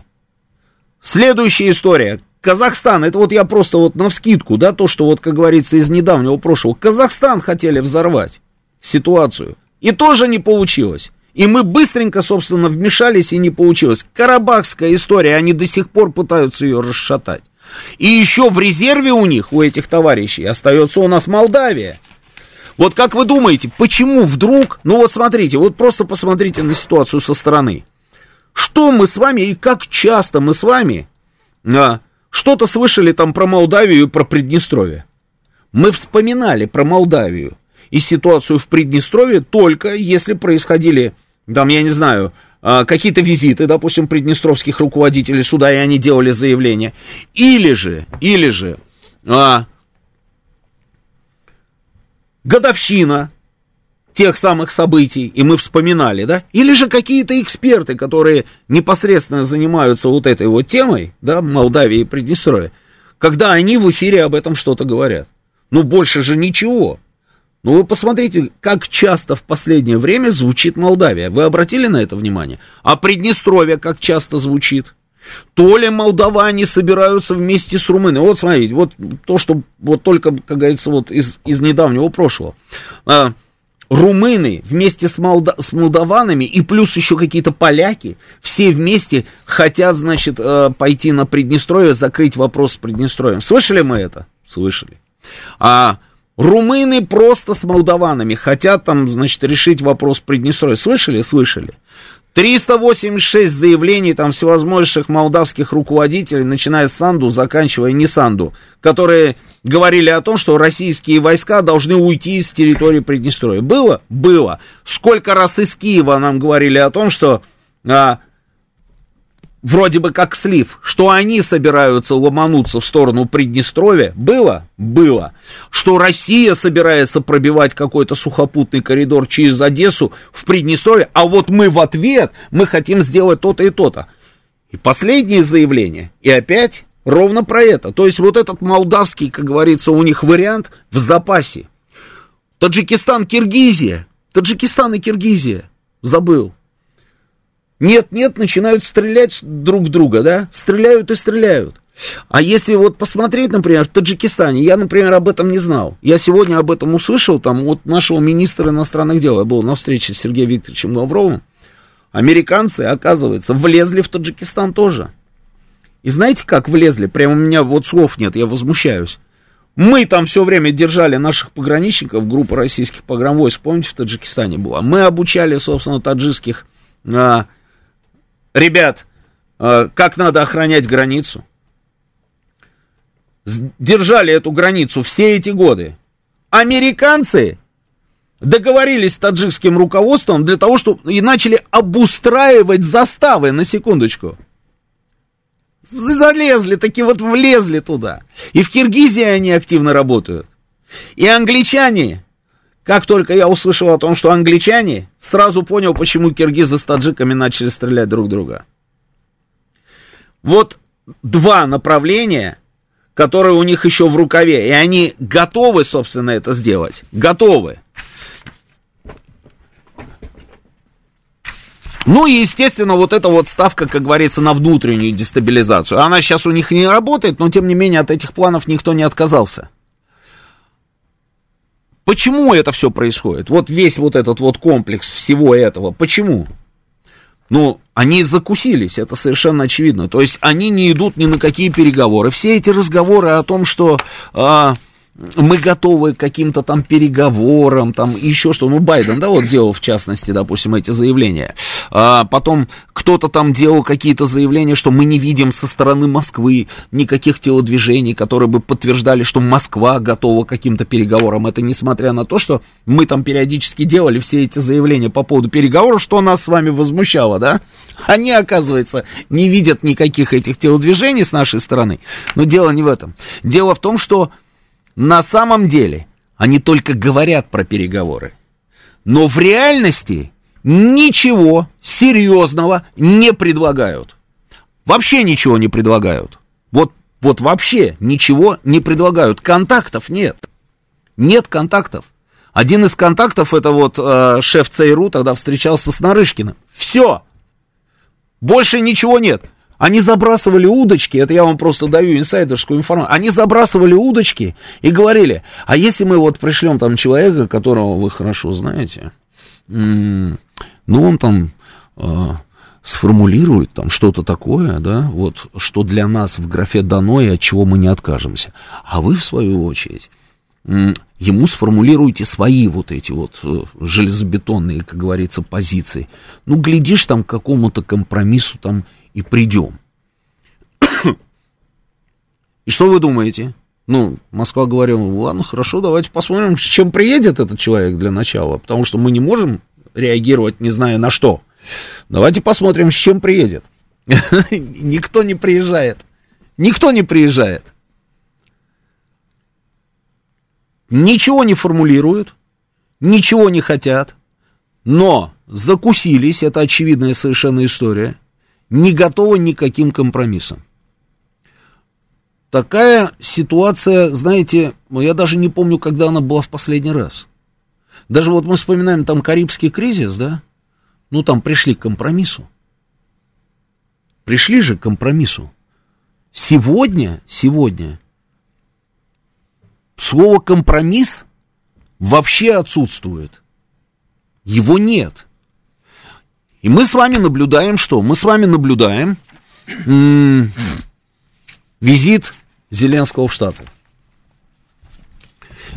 Следующая история. Казахстан, это вот я просто вот на вскидку, да, то, что вот, как говорится, из недавнего прошлого. Казахстан хотели взорвать ситуацию. И тоже не получилось. И мы быстренько, собственно, вмешались, и не получилось. Карабахская история, они до сих пор пытаются ее расшатать. И еще в резерве у них, у этих товарищей, остается у нас Молдавия. Вот как вы думаете, почему вдруг, ну вот смотрите, вот просто посмотрите на ситуацию со стороны. Что мы с вами и как часто мы с вами а, что-то слышали там про Молдавию и про Приднестровье? Мы вспоминали про Молдавию и ситуацию в Приднестровье только если происходили, там, я не знаю, а, какие-то визиты, допустим, приднестровских руководителей сюда, и они делали заявление. Или же, или же, а, годовщина тех самых событий, и мы вспоминали, да? Или же какие-то эксперты, которые непосредственно занимаются вот этой вот темой, да, Молдавии и Приднестровья, когда они в эфире об этом что-то говорят. Ну, больше же ничего. Ну, вы посмотрите, как часто в последнее время звучит Молдавия. Вы обратили на это внимание? А Приднестровье как часто звучит? То ли молдаване собираются вместе с румынами. Вот смотрите, вот то, что вот только, как говорится, вот из, из недавнего прошлого. Румыны вместе с, молда, с молдаванами и плюс еще какие-то поляки, все вместе хотят, значит, э, пойти на Приднестровье, закрыть вопрос с Приднестровьем. Слышали мы это? Слышали. А румыны просто с молдаванами хотят там, значит, решить вопрос Приднестровья. Слышали? Слышали. 386 заявлений там всевозможных молдавских руководителей, начиная с Санду, заканчивая не Санду, которые говорили о том, что российские войска должны уйти из территории Приднестровья. Было? Было. Сколько раз из Киева нам говорили о том, что а, вроде бы как слив, что они собираются ломануться в сторону Приднестровья, было? Было. Что Россия собирается пробивать какой-то сухопутный коридор через Одессу в Приднестровье, а вот мы в ответ, мы хотим сделать то-то и то-то. И последнее заявление, и опять ровно про это. То есть вот этот молдавский, как говорится, у них вариант в запасе. Таджикистан, Киргизия. Таджикистан и Киргизия. Забыл. Нет-нет, начинают стрелять друг друга, да? Стреляют и стреляют. А если вот посмотреть, например, в Таджикистане, я, например, об этом не знал. Я сегодня об этом услышал, там, от нашего министра иностранных дел, я был на встрече с Сергеем Викторовичем Лавровым. Американцы, оказывается, влезли в Таджикистан тоже. И знаете, как влезли? Прямо у меня вот слов нет, я возмущаюсь. Мы там все время держали наших пограничников, группа российских погранвойск, помните, в Таджикистане была. Мы обучали, собственно, таджикских а, ребят, а, как надо охранять границу. Держали эту границу все эти годы. Американцы договорились с таджикским руководством для того, чтобы и начали обустраивать заставы, на секундочку. Залезли, таки вот влезли туда. И в Киргизии они активно работают. И англичане, как только я услышал о том, что англичане, сразу понял, почему киргизы с таджиками начали стрелять друг друга. Вот два направления, которые у них еще в рукаве, и они готовы, собственно, это сделать. Готовы. Ну и, естественно, вот эта вот ставка, как говорится, на внутреннюю дестабилизацию. Она сейчас у них не работает, но, тем не менее, от этих планов никто не отказался. Почему это все происходит? Вот весь вот этот вот комплекс всего этого. Почему? Ну, они закусились, это совершенно очевидно. То есть они не идут ни на какие переговоры. Все эти разговоры о том, что... А, мы готовы к каким-то там переговорам, там еще что. Ну, Байден, да, вот делал, в частности, допустим, эти заявления. А потом кто-то там делал какие-то заявления, что мы не видим со стороны Москвы никаких телодвижений, которые бы подтверждали, что Москва готова к каким-то переговорам. Это несмотря на то, что мы там периодически делали все эти заявления по поводу переговоров, что нас с вами возмущало, да? Они, оказывается, не видят никаких этих телодвижений с нашей стороны. Но дело не в этом. Дело в том, что на самом деле они только говорят про переговоры. Но в реальности ничего серьезного не предлагают. Вообще ничего не предлагают. Вот, вот вообще ничего не предлагают. Контактов нет. Нет контактов. Один из контактов это вот э, шеф ЦРУ тогда встречался с Нарышкиным. Все. Больше ничего нет. Они забрасывали удочки, это я вам просто даю инсайдерскую информацию, они забрасывали удочки и говорили, а если мы вот пришлем там человека, которого вы хорошо знаете, ну он там э, сформулирует там что-то такое, да, вот, что для нас в графе дано и от чего мы не откажемся. А вы, в свою очередь, ему сформулируйте свои вот эти вот э, железобетонные, как говорится, позиции. Ну, глядишь там к какому-то компромиссу там и придем. И что вы думаете? Ну, Москва говорила, ладно, хорошо, давайте посмотрим, с чем приедет этот человек для начала, потому что мы не можем реагировать, не зная на что. Давайте посмотрим, с чем приедет. Никто не приезжает. Никто не приезжает. Ничего не формулируют, ничего не хотят, но закусились, это очевидная совершенно история – не готова никаким компромиссам. Такая ситуация, знаете, ну, я даже не помню, когда она была в последний раз. Даже вот мы вспоминаем там Карибский кризис, да? Ну, там пришли к компромиссу. Пришли же к компромиссу. Сегодня, сегодня, слово компромисс вообще отсутствует. Его нет. И мы с вами наблюдаем что? Мы с вами наблюдаем визит Зеленского в Штаты.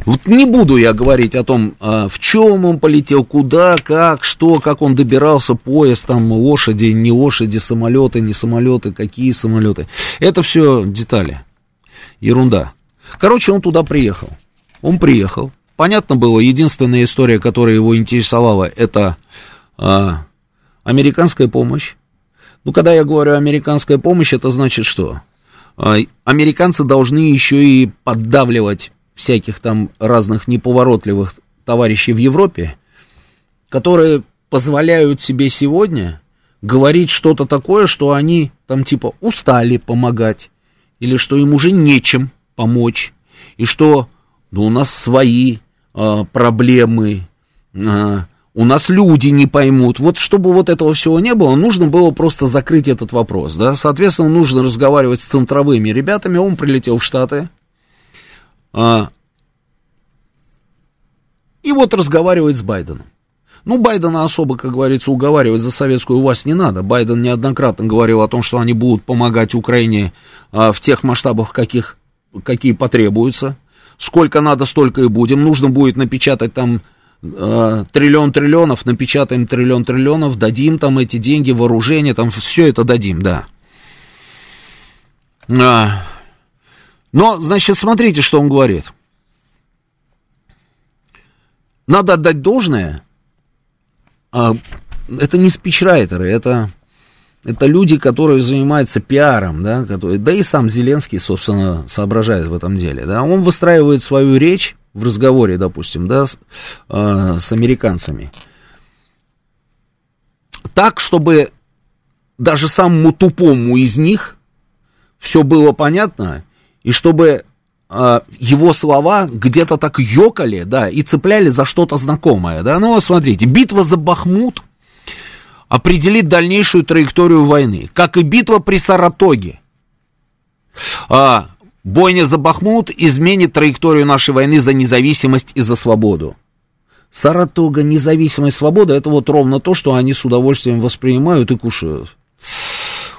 Вот не буду я говорить о том, а, в чем он полетел, куда, как, что, как он добирался, поезд, там, лошади, не лошади, самолеты, не самолеты, какие самолеты. Это все детали. Ерунда. Короче, он туда приехал. Он приехал. Понятно было, единственная история, которая его интересовала, это а, американская помощь. Ну, когда я говорю американская помощь, это значит что? А, американцы должны еще и поддавливать всяких там разных неповоротливых товарищей в Европе, которые позволяют себе сегодня говорить что-то такое, что они там типа устали помогать, или что им уже нечем помочь, и что ну, у нас свои э, проблемы, э, у нас люди не поймут. Вот чтобы вот этого всего не было, нужно было просто закрыть этот вопрос, да, соответственно, нужно разговаривать с центровыми ребятами, он прилетел в Штаты, а, и вот разговаривает с Байденом. Ну, Байдена особо, как говорится, уговаривать за советскую власть не надо. Байден неоднократно говорил о том, что они будут помогать Украине а, в тех масштабах, каких, какие потребуются. Сколько надо, столько и будем. Нужно будет напечатать там а, триллион триллионов, напечатаем триллион триллионов, дадим там эти деньги, вооружение, там все это дадим, да. А, но, значит, смотрите, что он говорит. Надо отдать должное. А, это не спичрайтеры, это, это люди, которые занимаются пиаром, да, которые, да и сам Зеленский, собственно, соображает в этом деле. Да. Он выстраивает свою речь в разговоре, допустим, да, с, э, с американцами. Так, чтобы даже самому тупому из них все было понятно, и чтобы э, его слова где-то так ёкали, да, и цепляли за что-то знакомое, да. Ну, смотрите, битва за Бахмут определит дальнейшую траекторию войны, как и битва при Саратоге. А, бойня за Бахмут изменит траекторию нашей войны за независимость и за свободу. Саратога, независимость, свобода, это вот ровно то, что они с удовольствием воспринимают и кушают.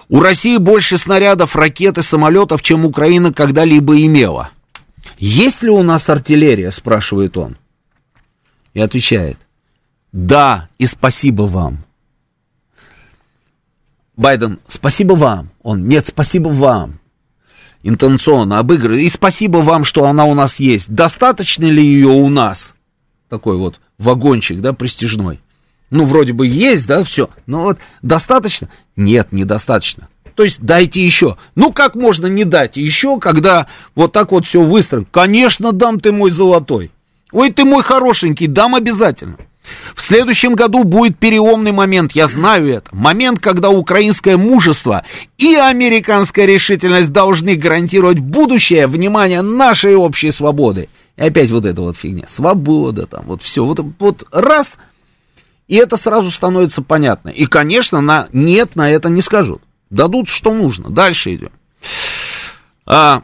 У России больше снарядов, ракет и самолетов, чем Украина когда-либо имела. Есть ли у нас артиллерия, спрашивает он. И отвечает, да, и спасибо вам. Байден, спасибо вам. Он, нет, спасибо вам. Интенционно обыгрывает. И спасибо вам, что она у нас есть. Достаточно ли ее у нас? Такой вот вагончик, да, престижной ну, вроде бы есть, да, все, но вот достаточно? Нет, недостаточно. То есть дайте еще. Ну, как можно не дать еще, когда вот так вот все выстроено? Конечно, дам ты мой золотой. Ой, ты мой хорошенький, дам обязательно. В следующем году будет переломный момент, я знаю это. Момент, когда украинское мужество и американская решительность должны гарантировать будущее, внимание, нашей общей свободы. И опять вот эта вот фигня. Свобода там, вот все. Вот, вот раз, и это сразу становится понятно. И, конечно, на нет на это не скажут. Дадут, что нужно. Дальше идем. А,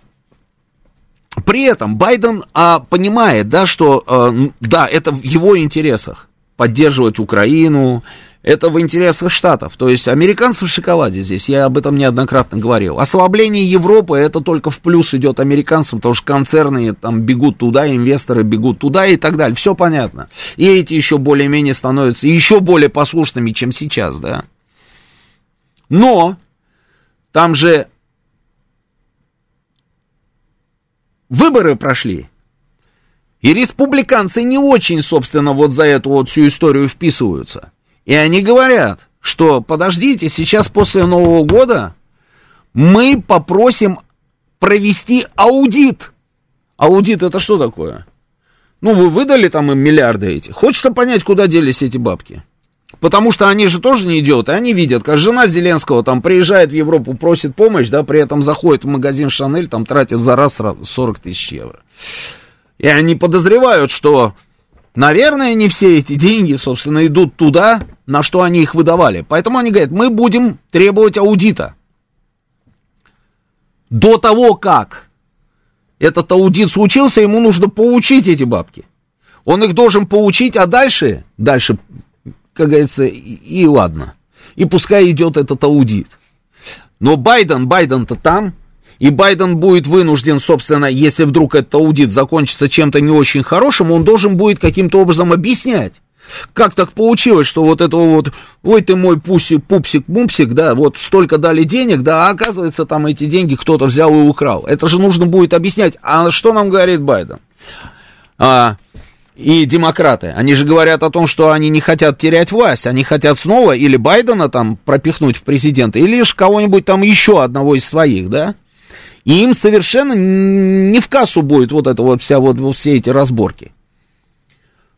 при этом Байден а, понимает, да, что а, да, это в его интересах поддерживать Украину, это в интересах Штатов. То есть американцы в шоколаде здесь, я об этом неоднократно говорил. Ослабление Европы, это только в плюс идет американцам, потому что концерны там бегут туда, инвесторы бегут туда и так далее. Все понятно. И эти еще более-менее становятся еще более послушными, чем сейчас, да. Но там же выборы прошли. И республиканцы не очень, собственно, вот за эту вот всю историю вписываются. И они говорят, что подождите, сейчас после Нового года мы попросим провести аудит. Аудит это что такое? Ну, вы выдали там им миллиарды эти. Хочется понять, куда делись эти бабки. Потому что они же тоже не идиоты, они видят, как жена Зеленского там приезжает в Европу, просит помощь, да, при этом заходит в магазин Шанель, там тратит за раз 40 тысяч евро. И они подозревают, что Наверное, не все эти деньги, собственно, идут туда, на что они их выдавали. Поэтому они говорят, мы будем требовать аудита. До того, как этот аудит случился, ему нужно поучить эти бабки. Он их должен поучить, а дальше, дальше, как говорится, и, и ладно. И пускай идет этот аудит. Но Байден, Байден-то там, и Байден будет вынужден, собственно, если вдруг этот аудит закончится чем-то не очень хорошим, он должен будет каким-то образом объяснять. Как так получилось, что вот этого вот, ой ты мой пусик, пупсик, мумсик, да, вот столько дали денег, да, а оказывается там эти деньги кто-то взял и украл. Это же нужно будет объяснять. А что нам говорит Байден? А, и демократы. Они же говорят о том, что они не хотят терять власть, они хотят снова или Байдена там пропихнуть в президента, или лишь кого-нибудь там еще одного из своих, да? И им совершенно не в кассу будет вот это вот вся вот, все эти разборки.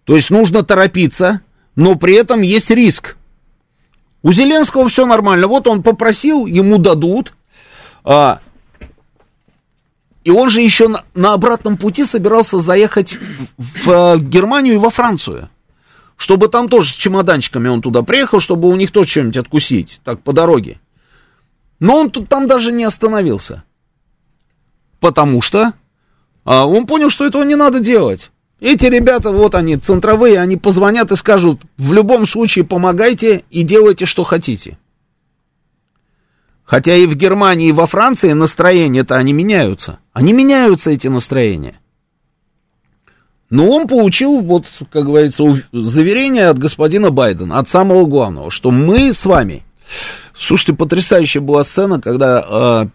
То есть нужно торопиться, но при этом есть риск. У Зеленского все нормально. Вот он попросил, ему дадут. А, и он же еще на, на обратном пути собирался заехать в, в э, Германию и во Францию. Чтобы там тоже с чемоданчиками он туда приехал, чтобы у них тоже что-нибудь откусить, так, по дороге. Но он тут там даже не остановился потому что а, он понял, что этого не надо делать. Эти ребята, вот они, центровые, они позвонят и скажут, в любом случае помогайте и делайте, что хотите. Хотя и в Германии, и во Франции настроения-то они меняются. Они меняются, эти настроения. Но он получил, вот, как говорится, заверение от господина Байдена, от самого главного, что мы с вами... Слушайте, потрясающая была сцена, когда э,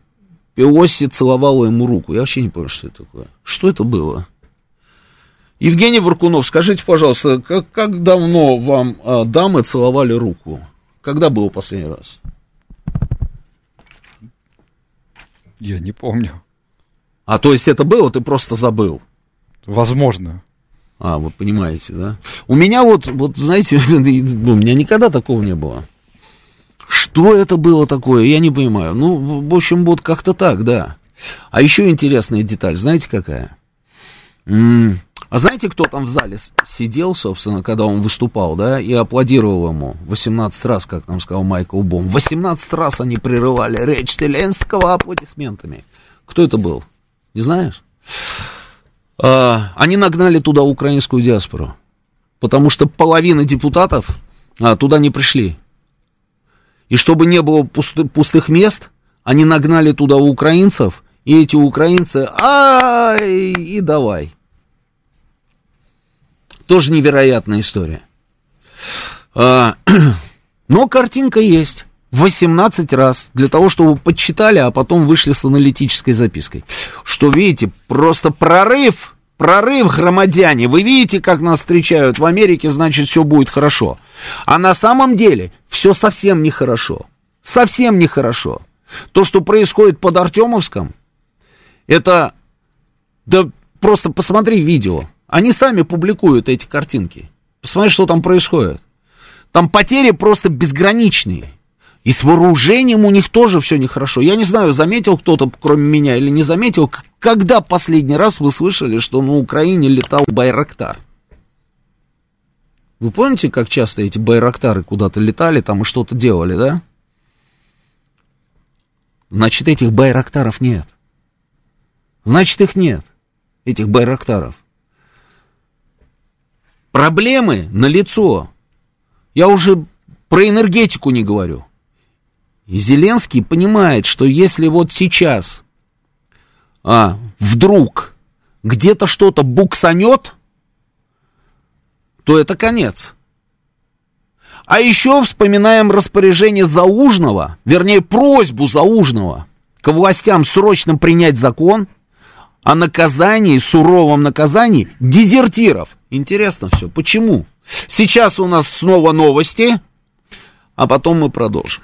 Пелоси целовала ему руку. Я вообще не понял, что это такое. Что это было? Евгений Варкунов, скажите, пожалуйста, как, как давно вам а, дамы целовали руку? Когда было последний раз? Я не помню. А то есть это было, ты просто забыл? Возможно. А, вы понимаете, да? У меня вот, вот знаете, у меня никогда такого не было. Что это было такое, я не понимаю. Ну, в общем, вот как-то так, да. А еще интересная деталь, знаете какая? М-м- а знаете, кто там в зале сидел, собственно, когда он выступал, да, и аплодировал ему 18 раз, как нам сказал Майкл Бом. 18 раз они прерывали речь Зеленского аплодисментами. Кто это был? Не знаешь? А, они нагнали туда украинскую диаспору, потому что половина депутатов а, туда не пришли. И чтобы не было пусты, пустых мест, они нагнали туда украинцев, и эти украинцы, ай, и давай. Тоже невероятная история. А, но картинка есть. 18 раз для того, чтобы подсчитали, а потом вышли с аналитической запиской. Что, видите, просто прорыв Прорыв, громадяне, вы видите, как нас встречают в Америке, значит, все будет хорошо. А на самом деле все совсем нехорошо. Совсем нехорошо. То, что происходит под Артемовском, это... Да просто посмотри видео. Они сами публикуют эти картинки. Посмотри, что там происходит. Там потери просто безграничные. И с вооружением у них тоже все нехорошо. Я не знаю, заметил кто-то, кроме меня, или не заметил, когда последний раз вы слышали, что на Украине летал Байрактар? Вы помните, как часто эти Байрактары куда-то летали там и что-то делали, да? Значит, этих Байрактаров нет. Значит, их нет, этих Байрактаров. Проблемы на лицо. Я уже про энергетику не говорю. И Зеленский понимает, что если вот сейчас а, вдруг где-то что-то буксанет, то это конец. А еще вспоминаем распоряжение Заужного, вернее просьбу Заужного к властям срочно принять закон о наказании, суровом наказании дезертиров. Интересно все. Почему? Сейчас у нас снова новости, а потом мы продолжим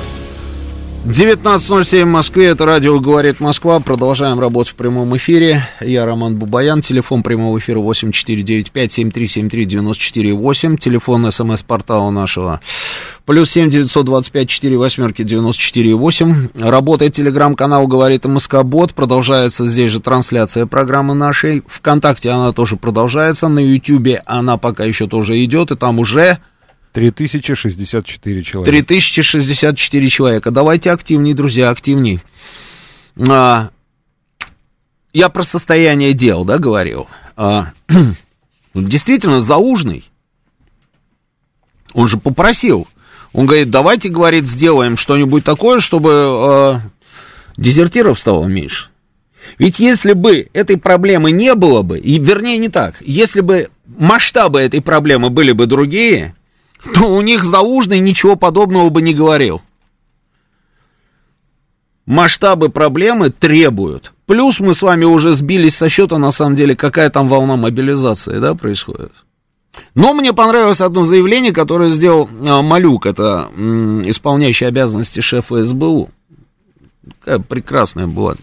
19.07 в Москве, это радио «Говорит Москва». Продолжаем работать в прямом эфире. Я Роман Бубаян, телефон прямого эфира 8495-7373-94-8, телефон смс-портала нашего плюс 7 925 4 восьмерки 94 8. Работает телеграм-канал «Говорит МСК Бот». Продолжается здесь же трансляция программы нашей. Вконтакте она тоже продолжается. На Ютьюбе она пока еще тоже идет. И там уже 3064 человека. 3064 человека. Давайте активней, друзья, активней. А, я про состояние дел, да, говорил. А, действительно, Заужный, он же попросил. Он говорит, давайте, говорит, сделаем что-нибудь такое, чтобы а, дезертиров стало меньше. Ведь если бы этой проблемы не было бы, и, вернее, не так, если бы масштабы этой проблемы были бы другие, то у них Заужный ничего подобного бы не говорил. Масштабы проблемы требуют. Плюс мы с вами уже сбились со счета, на самом деле, какая там волна мобилизации, да, происходит. Но мне понравилось одно заявление, которое сделал а, Малюк, это исполняющий обязанности шефа СБУ. Какая прекрасная была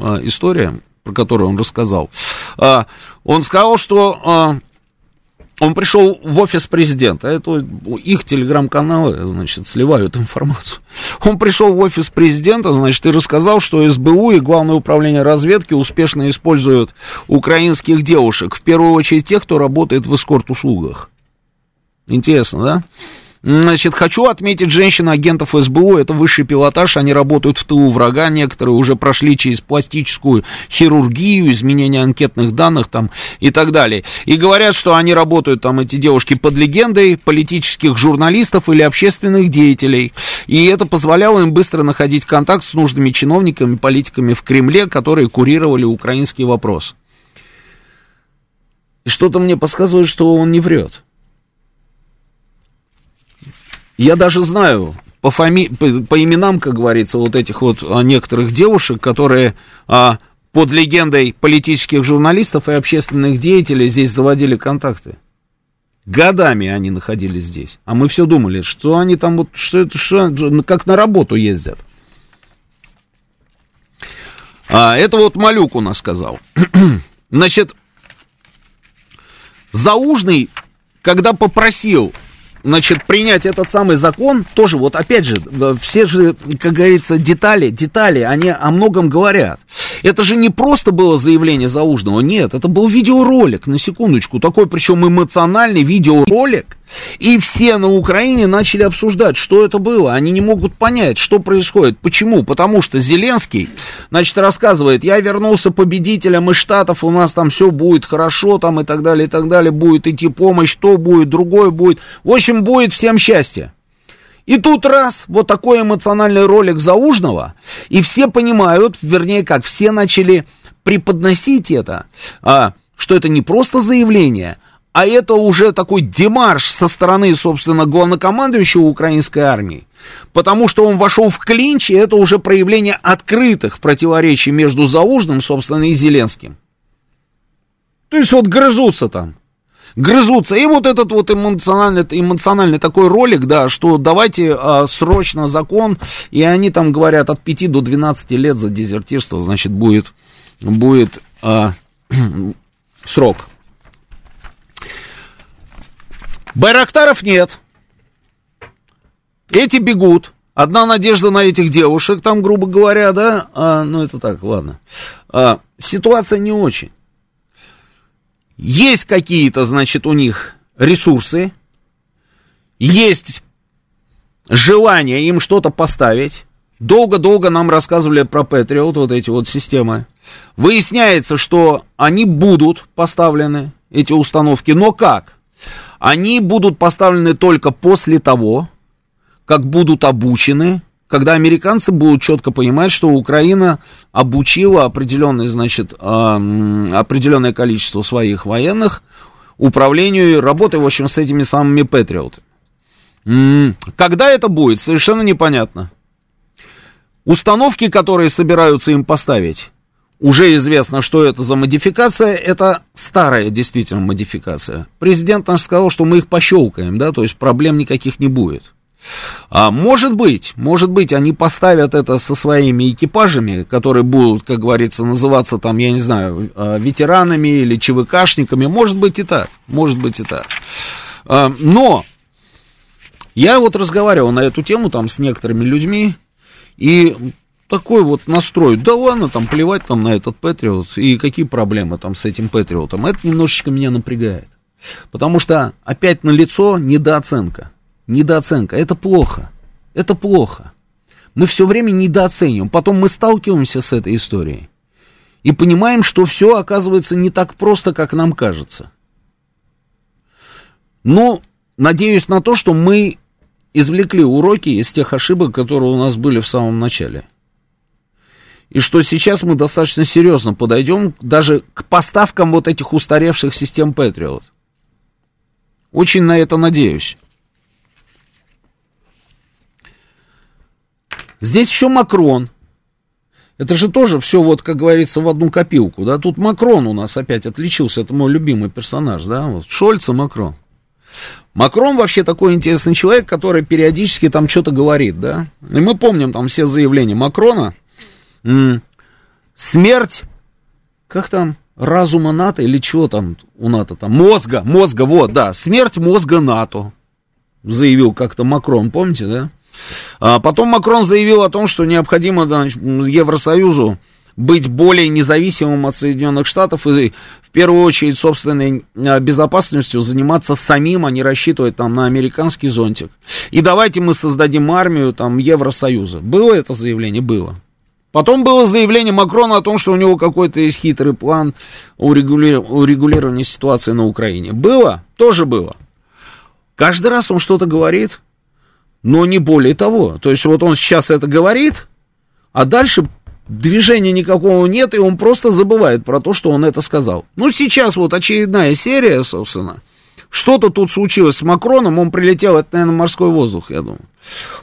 а, история, про которую он рассказал. А, он сказал, что он пришел в офис президента, это их телеграм-каналы, значит, сливают информацию. Он пришел в офис президента, значит, и рассказал, что СБУ и Главное управление разведки успешно используют украинских девушек, в первую очередь тех, кто работает в эскорт-услугах. Интересно, да? Значит, хочу отметить женщин-агентов СБУ, это высший пилотаж, они работают в тылу врага, некоторые уже прошли через пластическую хирургию, изменение анкетных данных там и так далее. И говорят, что они работают там, эти девушки, под легендой политических журналистов или общественных деятелей. И это позволяло им быстро находить контакт с нужными чиновниками, политиками в Кремле, которые курировали украинский вопрос. И что-то мне подсказывает, что он не врет. Я даже знаю по, фами... по, именам, как говорится, вот этих вот а, некоторых девушек, которые а, под легендой политических журналистов и общественных деятелей здесь заводили контакты. Годами они находились здесь. А мы все думали, что они там вот, что это, что, как на работу ездят. А, это вот Малюк у нас сказал. Значит, Заужный, когда попросил значит, принять этот самый закон, тоже вот опять же, все же, как говорится, детали, детали, они о многом говорят. Это же не просто было заявление Заужного, нет, это был видеоролик, на секундочку, такой причем эмоциональный видеоролик, и все на Украине начали обсуждать, что это было. Они не могут понять, что происходит. Почему? Потому что Зеленский, значит, рассказывает, я вернулся победителем из Штатов, у нас там все будет хорошо, там и так далее, и так далее, будет идти помощь, то будет, другое будет. В общем, будет всем счастье. И тут раз, вот такой эмоциональный ролик Заужного, и все понимают, вернее как, все начали преподносить это, а, что это не просто заявление, а это уже такой демарш со стороны, собственно, главнокомандующего украинской армии, потому что он вошел в клинч, и это уже проявление открытых противоречий между Заужным, собственно, и Зеленским. То есть вот грызутся там грызутся. И вот этот вот эмоциональный, эмоциональный такой ролик, да, что давайте а, срочно закон, и они там говорят от 5 до 12 лет за дезертирство, значит, будет, будет а, срок. Байрактаров нет. Эти бегут. Одна надежда на этих девушек, там, грубо говоря, да, а, ну это так, ладно. А, ситуация не очень. Есть какие-то, значит, у них ресурсы, есть желание им что-то поставить. Долго-долго нам рассказывали про Patriot, вот эти вот системы. Выясняется, что они будут поставлены, эти установки, но как? Они будут поставлены только после того, как будут обучены, когда американцы будут четко понимать, что Украина обучила определенное, значит, определенное количество своих военных управлению и работой, в общем, с этими самыми патриотами. Когда это будет, совершенно непонятно. Установки, которые собираются им поставить, уже известно, что это за модификация. Это старая действительно модификация. Президент наш сказал, что мы их пощелкаем, да, то есть проблем никаких не будет. А может быть, может быть, они поставят это со своими экипажами, которые будут, как говорится, называться там, я не знаю, а, ветеранами или ЧВКшниками. Может быть и так, может быть и так. А, но я вот разговаривал на эту тему там с некоторыми людьми, и такой вот настрой, да ладно, там плевать там на этот Патриот, и какие проблемы там с этим Патриотом, это немножечко меня напрягает. Потому что опять на лицо недооценка. Недооценка. Это плохо. Это плохо. Мы все время недооцениваем. Потом мы сталкиваемся с этой историей. И понимаем, что все оказывается не так просто, как нам кажется. Но надеюсь на то, что мы извлекли уроки из тех ошибок, которые у нас были в самом начале. И что сейчас мы достаточно серьезно подойдем даже к поставкам вот этих устаревших систем Patriot. Очень на это надеюсь. Здесь еще Макрон. Это же тоже все, вот, как говорится, в одну копилку, да. Тут Макрон у нас опять отличился, это мой любимый персонаж, да, вот Шольц и Макрон. Макрон вообще такой интересный человек, который периодически там что-то говорит, да. И мы помним там все заявления Макрона. Смерть, как там, разума НАТО или чего там у НАТО там, мозга, мозга, вот, да, смерть мозга НАТО, заявил как-то Макрон, помните, да? А потом Макрон заявил о том, что необходимо да, Евросоюзу быть более независимым от Соединенных Штатов и в первую очередь собственной а, безопасностью заниматься самим, а не рассчитывать там на американский зонтик. И давайте мы создадим армию там Евросоюза. Было это заявление? Было. Потом было заявление Макрона о том, что у него какой-то есть хитрый план урегулирования ситуации на Украине. Было? Тоже было. Каждый раз он что-то говорит, но не более того. То есть вот он сейчас это говорит, а дальше движения никакого нет, и он просто забывает про то, что он это сказал. Ну, сейчас вот очередная серия, собственно. Что-то тут случилось с Макроном, он прилетел, это, наверное, морской воздух, я думаю.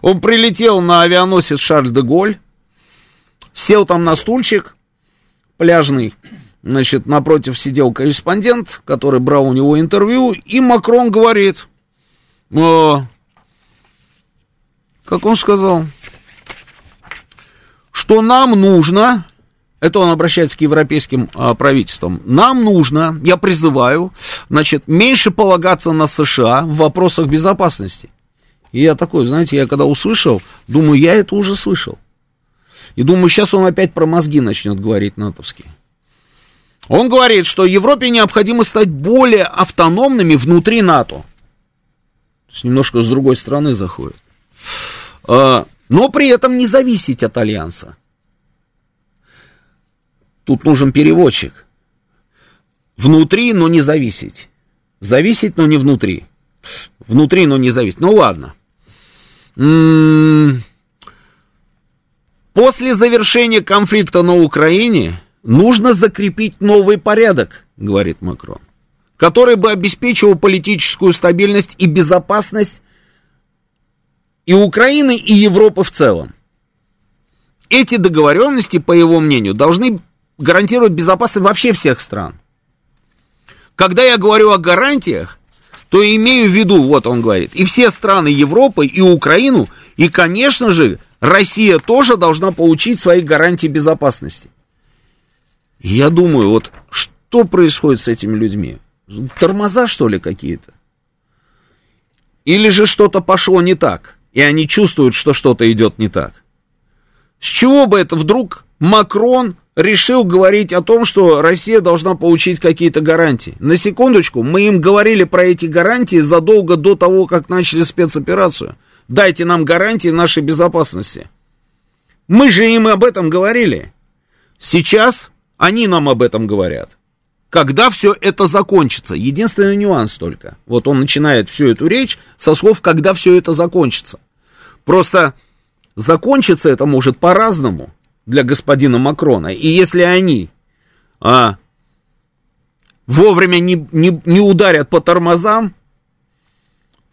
Он прилетел на авианосец Шарль де Голь, сел там на стульчик пляжный, значит, напротив сидел корреспондент, который брал у него интервью, и Макрон говорит, как он сказал, что нам нужно, это он обращается к европейским а, правительствам, нам нужно, я призываю, значит, меньше полагаться на США в вопросах безопасности. И я такой, знаете, я когда услышал, думаю, я это уже слышал. И думаю, сейчас он опять про мозги начнет говорить натовские. Он говорит, что Европе необходимо стать более автономными внутри НАТО. То есть немножко с другой стороны заходит. А, но при этом не зависеть от Альянса. Тут нужен переводчик. Внутри, но не зависеть. Зависеть, но не внутри. Внутри, но не зависеть. Ну ладно. М-м- После завершения конфликта на Украине нужно закрепить новый порядок, говорит Макрон, который бы обеспечивал политическую стабильность и безопасность и Украины, и Европы в целом. Эти договоренности, по его мнению, должны гарантировать безопасность вообще всех стран. Когда я говорю о гарантиях, то имею в виду, вот он говорит, и все страны Европы, и Украину, и, конечно же, Россия тоже должна получить свои гарантии безопасности. Я думаю, вот что происходит с этими людьми? Тормоза, что ли, какие-то? Или же что-то пошло не так? и они чувствуют, что что-то идет не так. С чего бы это вдруг Макрон решил говорить о том, что Россия должна получить какие-то гарантии? На секундочку, мы им говорили про эти гарантии задолго до того, как начали спецоперацию. Дайте нам гарантии нашей безопасности. Мы же им об этом говорили. Сейчас они нам об этом говорят когда все это закончится. Единственный нюанс только. Вот он начинает всю эту речь со слов, когда все это закончится. Просто закончится это может по-разному для господина Макрона. И если они а, вовремя не, не, не ударят по тормозам,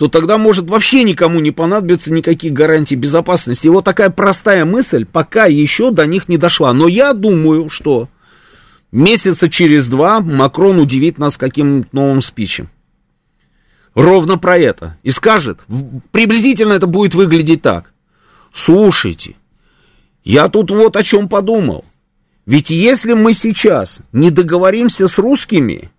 то тогда может вообще никому не понадобиться никаких гарантий безопасности. И вот такая простая мысль пока еще до них не дошла. Но я думаю, что Месяца через два Макрон удивит нас каким-нибудь новым спичем. ровно про это. И скажет, приблизительно это будет выглядеть так. Слушайте, я тут вот о чем подумал. Ведь если мы сейчас не договоримся с русскими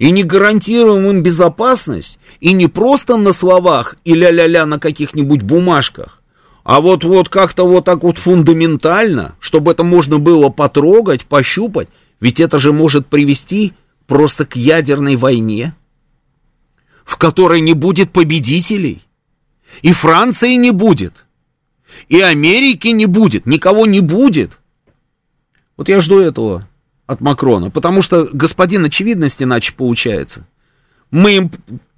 и не гарантируем им безопасность, и не просто на словах и ля-ля-ля на каких-нибудь бумажках, а вот, вот как-то вот так вот фундаментально, чтобы это можно было потрогать, пощупать, ведь это же может привести просто к ядерной войне, в которой не будет победителей, и Франции не будет, и Америки не будет, никого не будет. Вот я жду этого от Макрона, потому что господин очевидность иначе получается. Мы им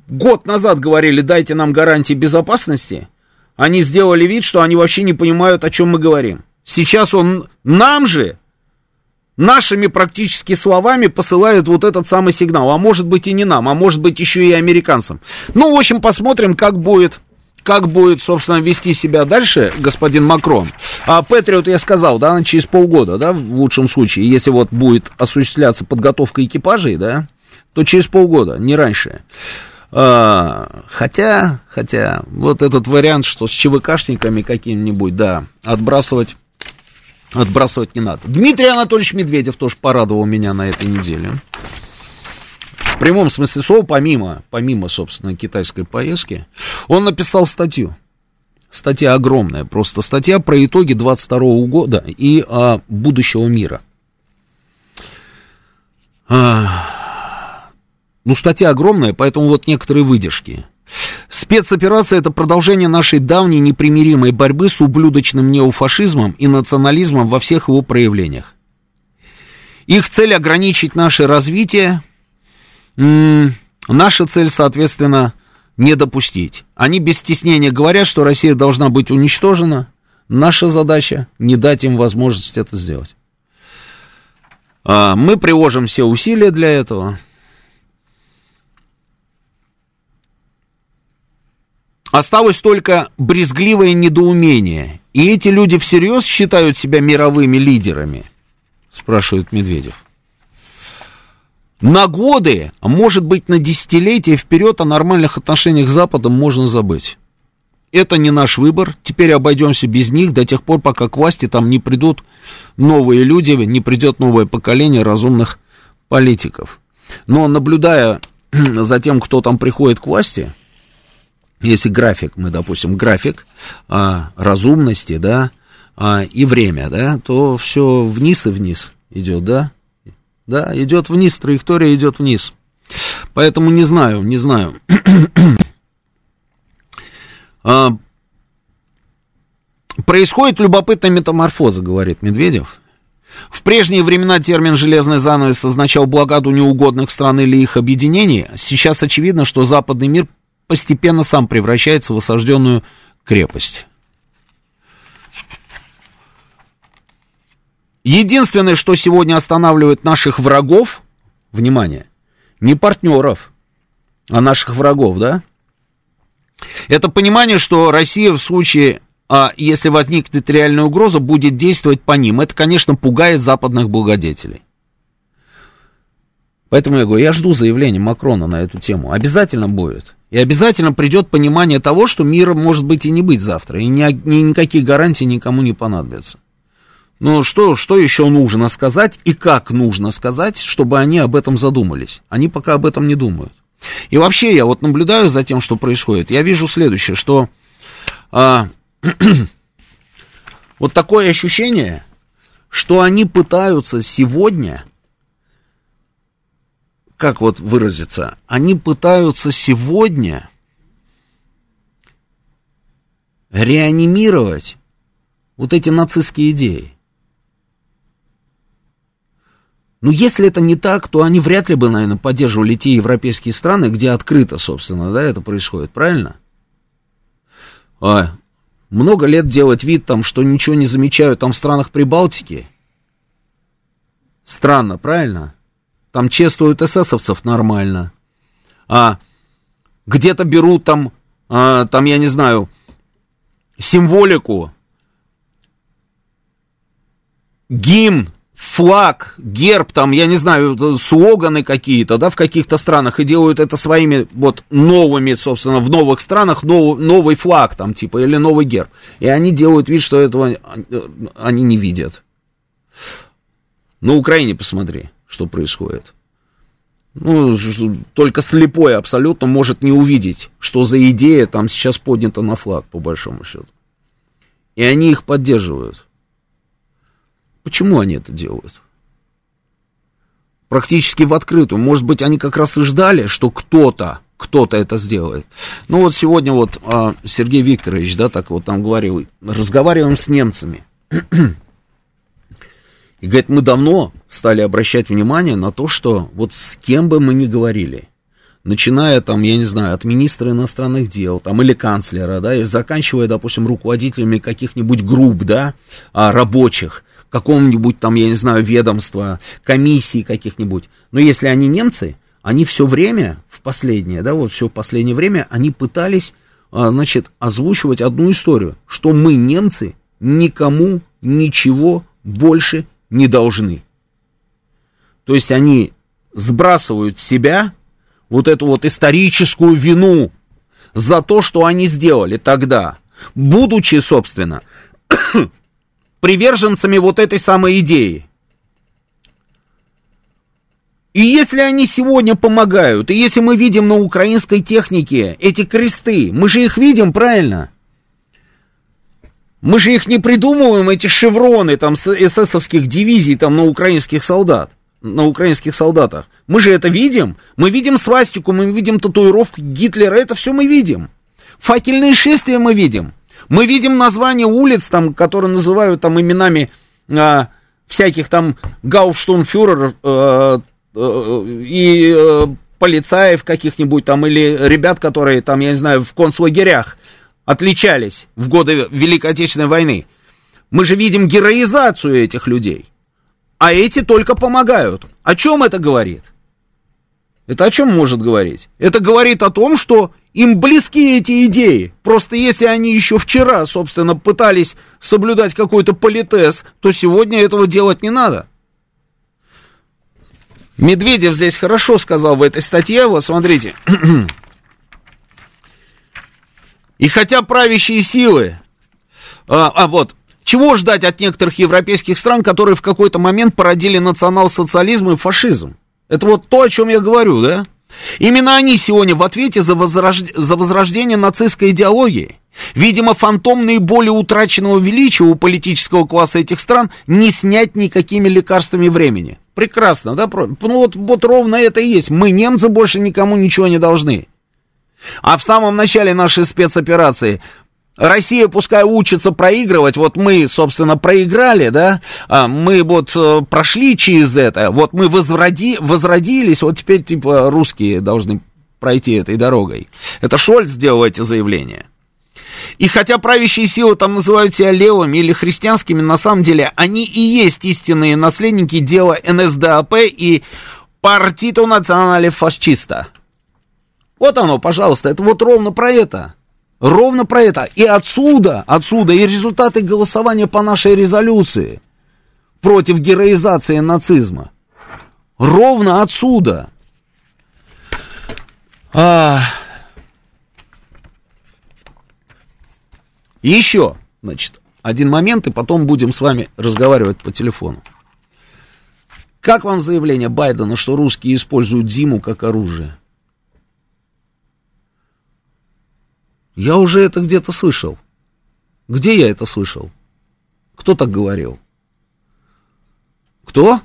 год назад говорили, дайте нам гарантии безопасности, они сделали вид, что они вообще не понимают, о чем мы говорим. Сейчас он нам же, нашими практически словами посылает вот этот самый сигнал. А может быть и не нам, а может быть еще и американцам. Ну, в общем, посмотрим, как будет как будет, собственно, вести себя дальше господин Макрон. А Патриот, я сказал, да, через полгода, да, в лучшем случае, если вот будет осуществляться подготовка экипажей, да, то через полгода, не раньше. А, хотя, хотя, вот этот вариант, что с ЧВКшниками каким-нибудь, да, отбрасывать, отбрасывать не надо. Дмитрий Анатольевич Медведев тоже порадовал меня на этой неделе. Прямом смысле слова, помимо, помимо, собственно, китайской поездки, он написал статью. Статья огромная, просто статья про итоги 22 года и а, будущего мира. А, ну, статья огромная, поэтому вот некоторые выдержки. Спецоперация – это продолжение нашей давней непримиримой борьбы с ублюдочным неофашизмом и национализмом во всех его проявлениях. Их цель – ограничить наше развитие. Наша цель, соответственно, не допустить. Они без стеснения говорят, что Россия должна быть уничтожена. Наша задача – не дать им возможность это сделать. А, мы приложим все усилия для этого – Осталось только брезгливое недоумение. И эти люди всерьез считают себя мировыми лидерами? Спрашивает Медведев. На годы, а может быть на десятилетия вперед о нормальных отношениях с Западом можно забыть. Это не наш выбор, теперь обойдемся без них до тех пор, пока к власти там не придут новые люди, не придет новое поколение разумных политиков. Но наблюдая за тем, кто там приходит к власти, если график, мы, допустим, график а, разумности, да, а, и время, да, то все вниз и вниз идет, да, да, идет вниз, траектория идет вниз. Поэтому не знаю, не знаю. а, происходит любопытная метаморфоза, говорит Медведев. В прежние времена термин «железный занавес» означал блокаду неугодных стран или их объединение. Сейчас очевидно, что западный мир постепенно сам превращается в осажденную крепость. Единственное, что сегодня останавливает наших врагов, внимание, не партнеров, а наших врагов, да? Это понимание, что Россия в случае, а, если возникнет реальная угроза, будет действовать по ним. Это, конечно, пугает западных благодетелей. Поэтому я говорю, я жду заявления Макрона на эту тему. Обязательно будет. И обязательно придет понимание того, что мира может быть и не быть завтра, и ни, ни, никаких гарантий никому не понадобятся. Но что, что еще нужно сказать и как нужно сказать, чтобы они об этом задумались? Они пока об этом не думают. И вообще я вот наблюдаю за тем, что происходит. Я вижу следующее, что а, вот такое ощущение, что они пытаются сегодня как вот выразиться, они пытаются сегодня реанимировать вот эти нацистские идеи. Но если это не так, то они вряд ли бы, наверное, поддерживали те европейские страны, где открыто, собственно, да, это происходит, правильно? А, много лет делать вид там, что ничего не замечают там в странах Прибалтики. Странно, правильно? там чествуют эсэсовцев нормально, а где-то берут там, а, там, я не знаю, символику, гимн флаг, герб, там, я не знаю, слоганы какие-то, да, в каких-то странах, и делают это своими вот новыми, собственно, в новых странах нов, новый флаг, там, типа, или новый герб. И они делают вид, что этого они не видят. На Украине посмотри, что происходит. Ну, только слепой абсолютно может не увидеть, что за идея там сейчас поднята на флаг, по большому счету. И они их поддерживают. Почему они это делают? Практически в открытую. Может быть, они как раз и ждали, что кто-то, кто-то это сделает. Ну вот сегодня вот а, Сергей Викторович, да, так вот там говорил, разговариваем с немцами. И говорит, мы давно стали обращать внимание на то, что вот с кем бы мы ни говорили, начиная там, я не знаю, от министра иностранных дел, там, или канцлера, да, и заканчивая, допустим, руководителями каких-нибудь групп, да, а, рабочих, какого-нибудь там, я не знаю, ведомства, комиссии каких-нибудь. Но если они немцы, они все время, в последнее, да, вот все последнее время, они пытались, а, значит, озвучивать одну историю, что мы, немцы, никому ничего больше не должны. То есть они сбрасывают с себя вот эту вот историческую вину за то, что они сделали тогда, будучи, собственно, приверженцами вот этой самой идеи. И если они сегодня помогают, и если мы видим на украинской технике эти кресты, мы же их видим, правильно? Мы же их не придумываем, эти шевроны там с эсэсовских дивизий там на украинских солдат, на украинских солдатах. Мы же это видим. Мы видим свастику, мы видим татуировку Гитлера, это все мы видим. Факельные шествия мы видим. Мы видим названия улиц, там, которые называют там именами а, всяких там гауштунфюрер а, а, и а, полицаев каких-нибудь там, или ребят, которые там, я не знаю, в концлагерях отличались в годы Великой Отечественной войны. Мы же видим героизацию этих людей. А эти только помогают. О чем это говорит? Это о чем может говорить? Это говорит о том, что им близки эти идеи. Просто если они еще вчера, собственно, пытались соблюдать какой-то политез, то сегодня этого делать не надо. Медведев здесь хорошо сказал в этой статье, вот смотрите. И хотя правящие силы, а, а вот, чего ждать от некоторых европейских стран, которые в какой-то момент породили национал-социализм и фашизм? Это вот то, о чем я говорю, да? Именно они сегодня в ответе за, возрожд... за возрождение нацистской идеологии. Видимо, фантомные боли утраченного величия у политического класса этих стран не снять никакими лекарствами времени. Прекрасно, да? Ну вот, вот ровно это и есть. Мы, немцы, больше никому ничего не должны. А в самом начале нашей спецоперации Россия пускай учится проигрывать, вот мы, собственно, проиграли, да, а мы вот э, прошли через это, вот мы возроди, возродились, вот теперь, типа, русские должны пройти этой дорогой. Это Шольц сделал эти заявления. И хотя правящие силы там называют себя левыми или христианскими, на самом деле они и есть истинные наследники дела НСДАП и Партиту Национале Фашчиста. Вот оно, пожалуйста, это вот ровно про это. Ровно про это. И отсюда, отсюда и результаты голосования по нашей резолюции против героизации нацизма. Ровно отсюда. А... Еще, значит, один момент, и потом будем с вами разговаривать по телефону. Как вам заявление Байдена, что русские используют зиму как оружие? Я уже это где-то слышал. Где я это слышал? Кто так говорил? Кто?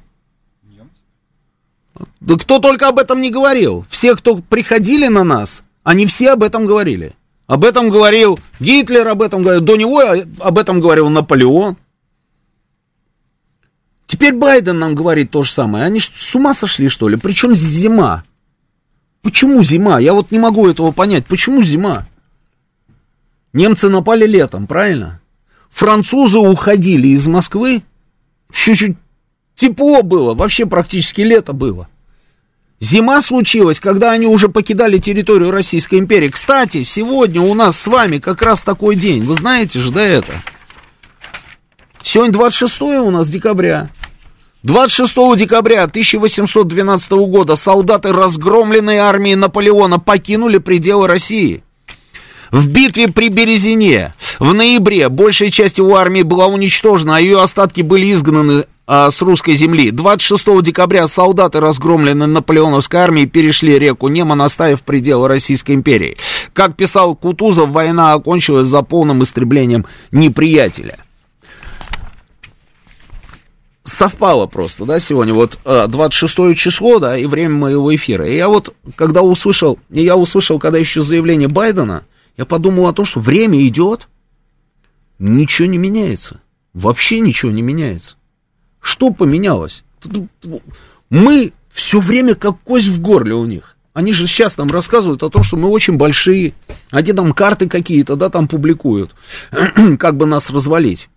Да кто только об этом не говорил. Все, кто приходили на нас, они все об этом говорили. Об этом говорил Гитлер, об этом говорил, до него об этом говорил Наполеон. Теперь Байден нам говорит то же самое. Они с ума сошли, что ли? Причем зима? Почему зима? Я вот не могу этого понять. Почему зима? Немцы напали летом, правильно? Французы уходили из Москвы, чуть-чуть тепло было, вообще практически лето было. Зима случилась, когда они уже покидали территорию Российской империи. Кстати, сегодня у нас с вами как раз такой день. Вы знаете же, да, это? Сегодня 26 у нас декабря. 26 декабря 1812 года солдаты разгромленной армии Наполеона покинули пределы России. В битве при Березине в ноябре большая часть его армии была уничтожена, а ее остатки были изгнаны а, с русской земли. 26 декабря солдаты, разгромленные наполеоновской армией, перешли реку Неман, оставив пределы Российской империи. Как писал Кутузов, война окончилась за полным истреблением неприятеля совпало просто, да, сегодня вот 26 а, число, да, и время моего эфира. И я вот, когда услышал, я услышал, когда еще заявление Байдена, я подумал о том, что время идет, ничего не меняется. Вообще ничего не меняется. Что поменялось? Мы все время как кость в горле у них. Они же сейчас нам рассказывают о том, что мы очень большие. Они там карты какие-то, да, там публикуют. как бы нас развалить.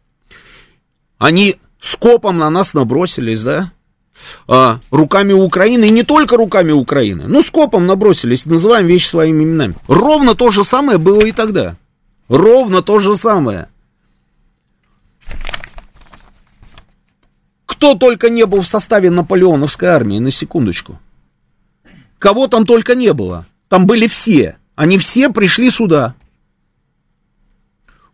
Они скопом на нас набросились, да? А, руками Украины, и не только руками Украины, ну, скопом набросились, называем вещи своими именами. Ровно то же самое было и тогда. Ровно то же самое. Кто только не был в составе наполеоновской армии, на секундочку. Кого там только не было. Там были все. Они все пришли сюда.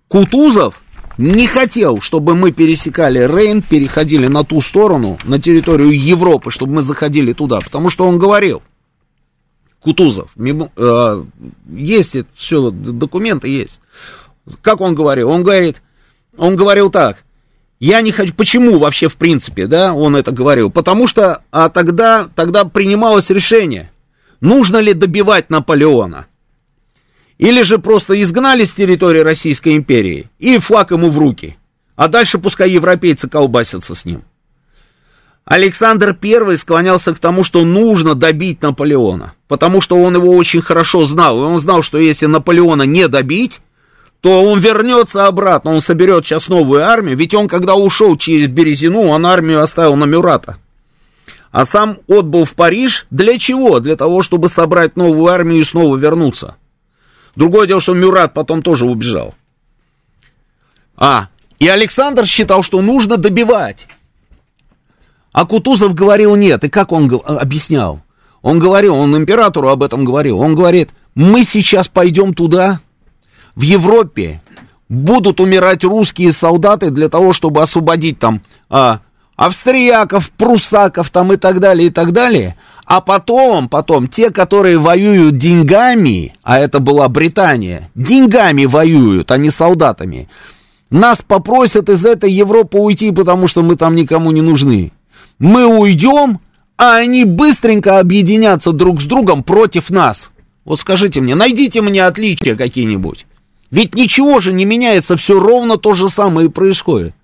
Кутузов не хотел, чтобы мы пересекали Рейн, переходили на ту сторону, на территорию Европы, чтобы мы заходили туда, потому что он говорил, Кутузов, мимо, э, есть это все, документы есть. Как он говорил? Он говорит, он говорил так, я не хочу, почему вообще в принципе, да, он это говорил? Потому что а тогда, тогда принималось решение, нужно ли добивать Наполеона. Или же просто изгнали с территории Российской империи и флаг ему в руки. А дальше пускай европейцы колбасятся с ним. Александр I склонялся к тому, что нужно добить Наполеона, потому что он его очень хорошо знал. И он знал, что если Наполеона не добить, то он вернется обратно, он соберет сейчас новую армию, ведь он, когда ушел через Березину, он армию оставил на Мюрата. А сам отбыл в Париж для чего? Для того, чтобы собрать новую армию и снова вернуться. Другое дело, что Мюрат потом тоже убежал. А, и Александр считал, что нужно добивать. А Кутузов говорил нет. И как он объяснял? Он говорил, он императору об этом говорил. Он говорит, мы сейчас пойдем туда, в Европе будут умирать русские солдаты для того, чтобы освободить там а, австрияков, прусаков там и так далее, и так далее. А потом, потом, те, которые воюют деньгами, а это была Британия, деньгами воюют, а не солдатами, нас попросят из этой Европы уйти, потому что мы там никому не нужны. Мы уйдем, а они быстренько объединятся друг с другом против нас. Вот скажите мне, найдите мне отличия какие-нибудь. Ведь ничего же не меняется, все ровно то же самое и происходит.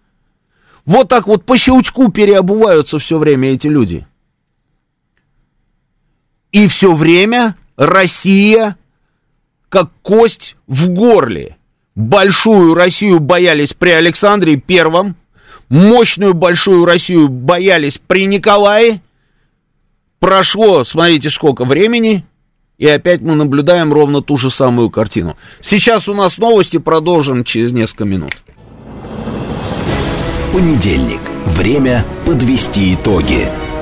Вот так вот по щелчку переобуваются все время эти люди. И все время Россия как кость в горле. Большую Россию боялись при Александре Первом, мощную большую Россию боялись при Николае. Прошло, смотрите, сколько времени, и опять мы наблюдаем ровно ту же самую картину. Сейчас у нас новости, продолжим через несколько минут. Понедельник. Время подвести итоги.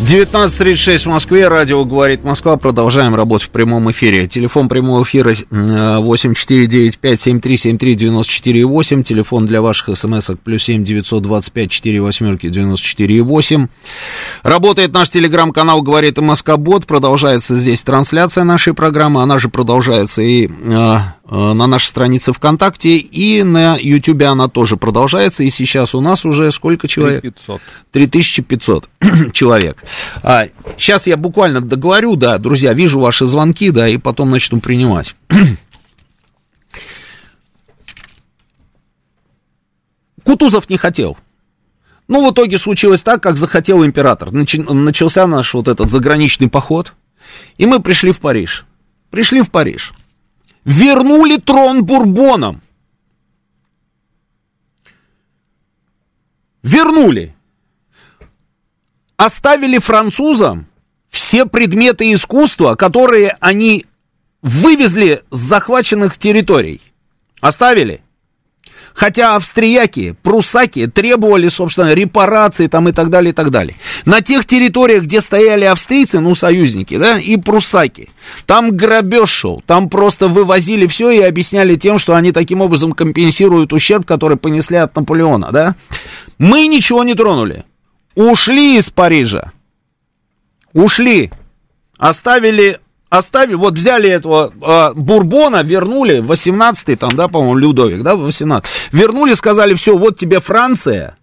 19.36 в Москве, радио «Говорит Москва». Продолжаем работать в прямом эфире. Телефон прямого эфира 8495-7373-94,8. Телефон для ваших смс-ок плюс 7 925 4 восьмерки 94,8. Работает наш телеграм-канал «Говорит Москва Бот». Продолжается здесь трансляция нашей программы. Она же продолжается и э, Э, на нашей странице ВКонтакте, и на Ютубе она тоже продолжается, и сейчас у нас уже сколько человек? 3500. 3500 человек. А, сейчас я буквально договорю, да, друзья, вижу ваши звонки, да, и потом начну принимать. Кутузов не хотел. Ну, в итоге случилось так, как захотел император. Начался наш вот этот заграничный поход, и мы пришли в Париж. Пришли в Париж. Вернули трон Бурбонам. Вернули. Оставили французам все предметы искусства, которые они вывезли с захваченных территорий. Оставили. Хотя австрияки, прусаки требовали, собственно, репарации там и так далее, и так далее. На тех территориях, где стояли австрийцы, ну, союзники, да, и прусаки, там грабеж шел, там просто вывозили все и объясняли тем, что они таким образом компенсируют ущерб, который понесли от Наполеона, да. Мы ничего не тронули. Ушли из Парижа. Ушли. Оставили оставили, вот взяли этого э, Бурбона, вернули, 18-й там, да, по-моему, Людовик, да, 18 вернули, сказали, все, вот тебе Франция,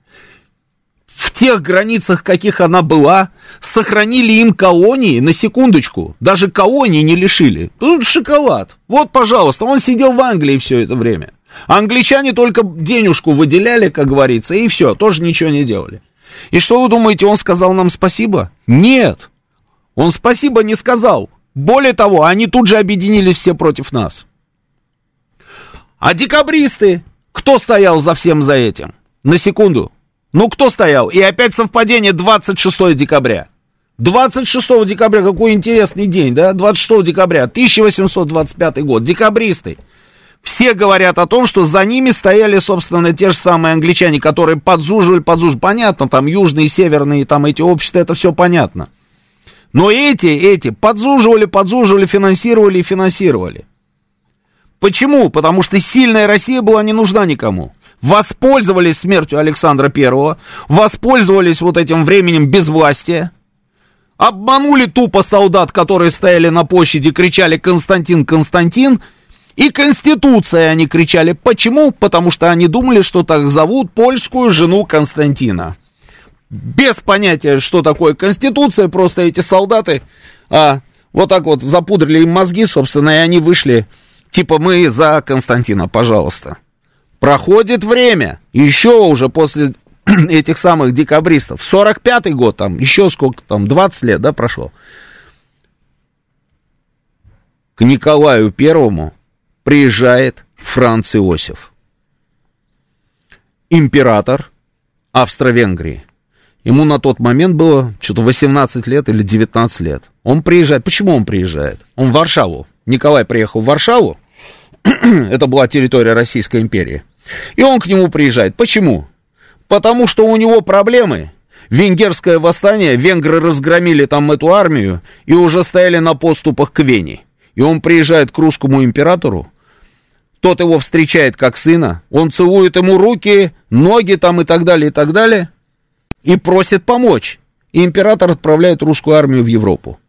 в тех границах, каких она была, сохранили им колонии, на секундочку, даже колонии не лишили. Тут шоколад. Вот, пожалуйста, он сидел в Англии все это время. Англичане только денежку выделяли, как говорится, и все, тоже ничего не делали. И что вы думаете, он сказал нам спасибо? Нет. Он спасибо не сказал. Более того, они тут же объединились все против нас. А декабристы, кто стоял за всем за этим? На секунду. Ну, кто стоял? И опять совпадение 26 декабря. 26 декабря, какой интересный день, да? 26 декабря, 1825 год. Декабристы. Все говорят о том, что за ними стояли, собственно, те же самые англичане, которые подзуживали, подзуживали. Понятно, там южные, северные, там эти общества, это все понятно. Но эти, эти подзуживали, подзуживали, финансировали и финансировали. Почему? Потому что сильная Россия была не нужна никому. Воспользовались смертью Александра Первого, воспользовались вот этим временем безвластия, обманули тупо солдат, которые стояли на площади, кричали «Константин, Константин», и Конституция они кричали. Почему? Потому что они думали, что так зовут польскую жену Константина без понятия, что такое Конституция, просто эти солдаты а, вот так вот запудрили им мозги, собственно, и они вышли, типа, мы за Константина, пожалуйста. Проходит время, еще уже после этих самых декабристов, 45-й год, там, еще сколько там, 20 лет, да, прошло. К Николаю Первому приезжает Франц Иосиф, император Австро-Венгрии. Ему на тот момент было что-то 18 лет или 19 лет. Он приезжает. Почему он приезжает? Он в Варшаву. Николай приехал в Варшаву. Это была территория Российской империи. И он к нему приезжает. Почему? Потому что у него проблемы. Венгерское восстание, венгры разгромили там эту армию и уже стояли на поступах к Вене. И он приезжает к русскому императору, тот его встречает как сына, он целует ему руки, ноги там и так далее, и так далее и просит помочь. И император отправляет русскую армию в Европу.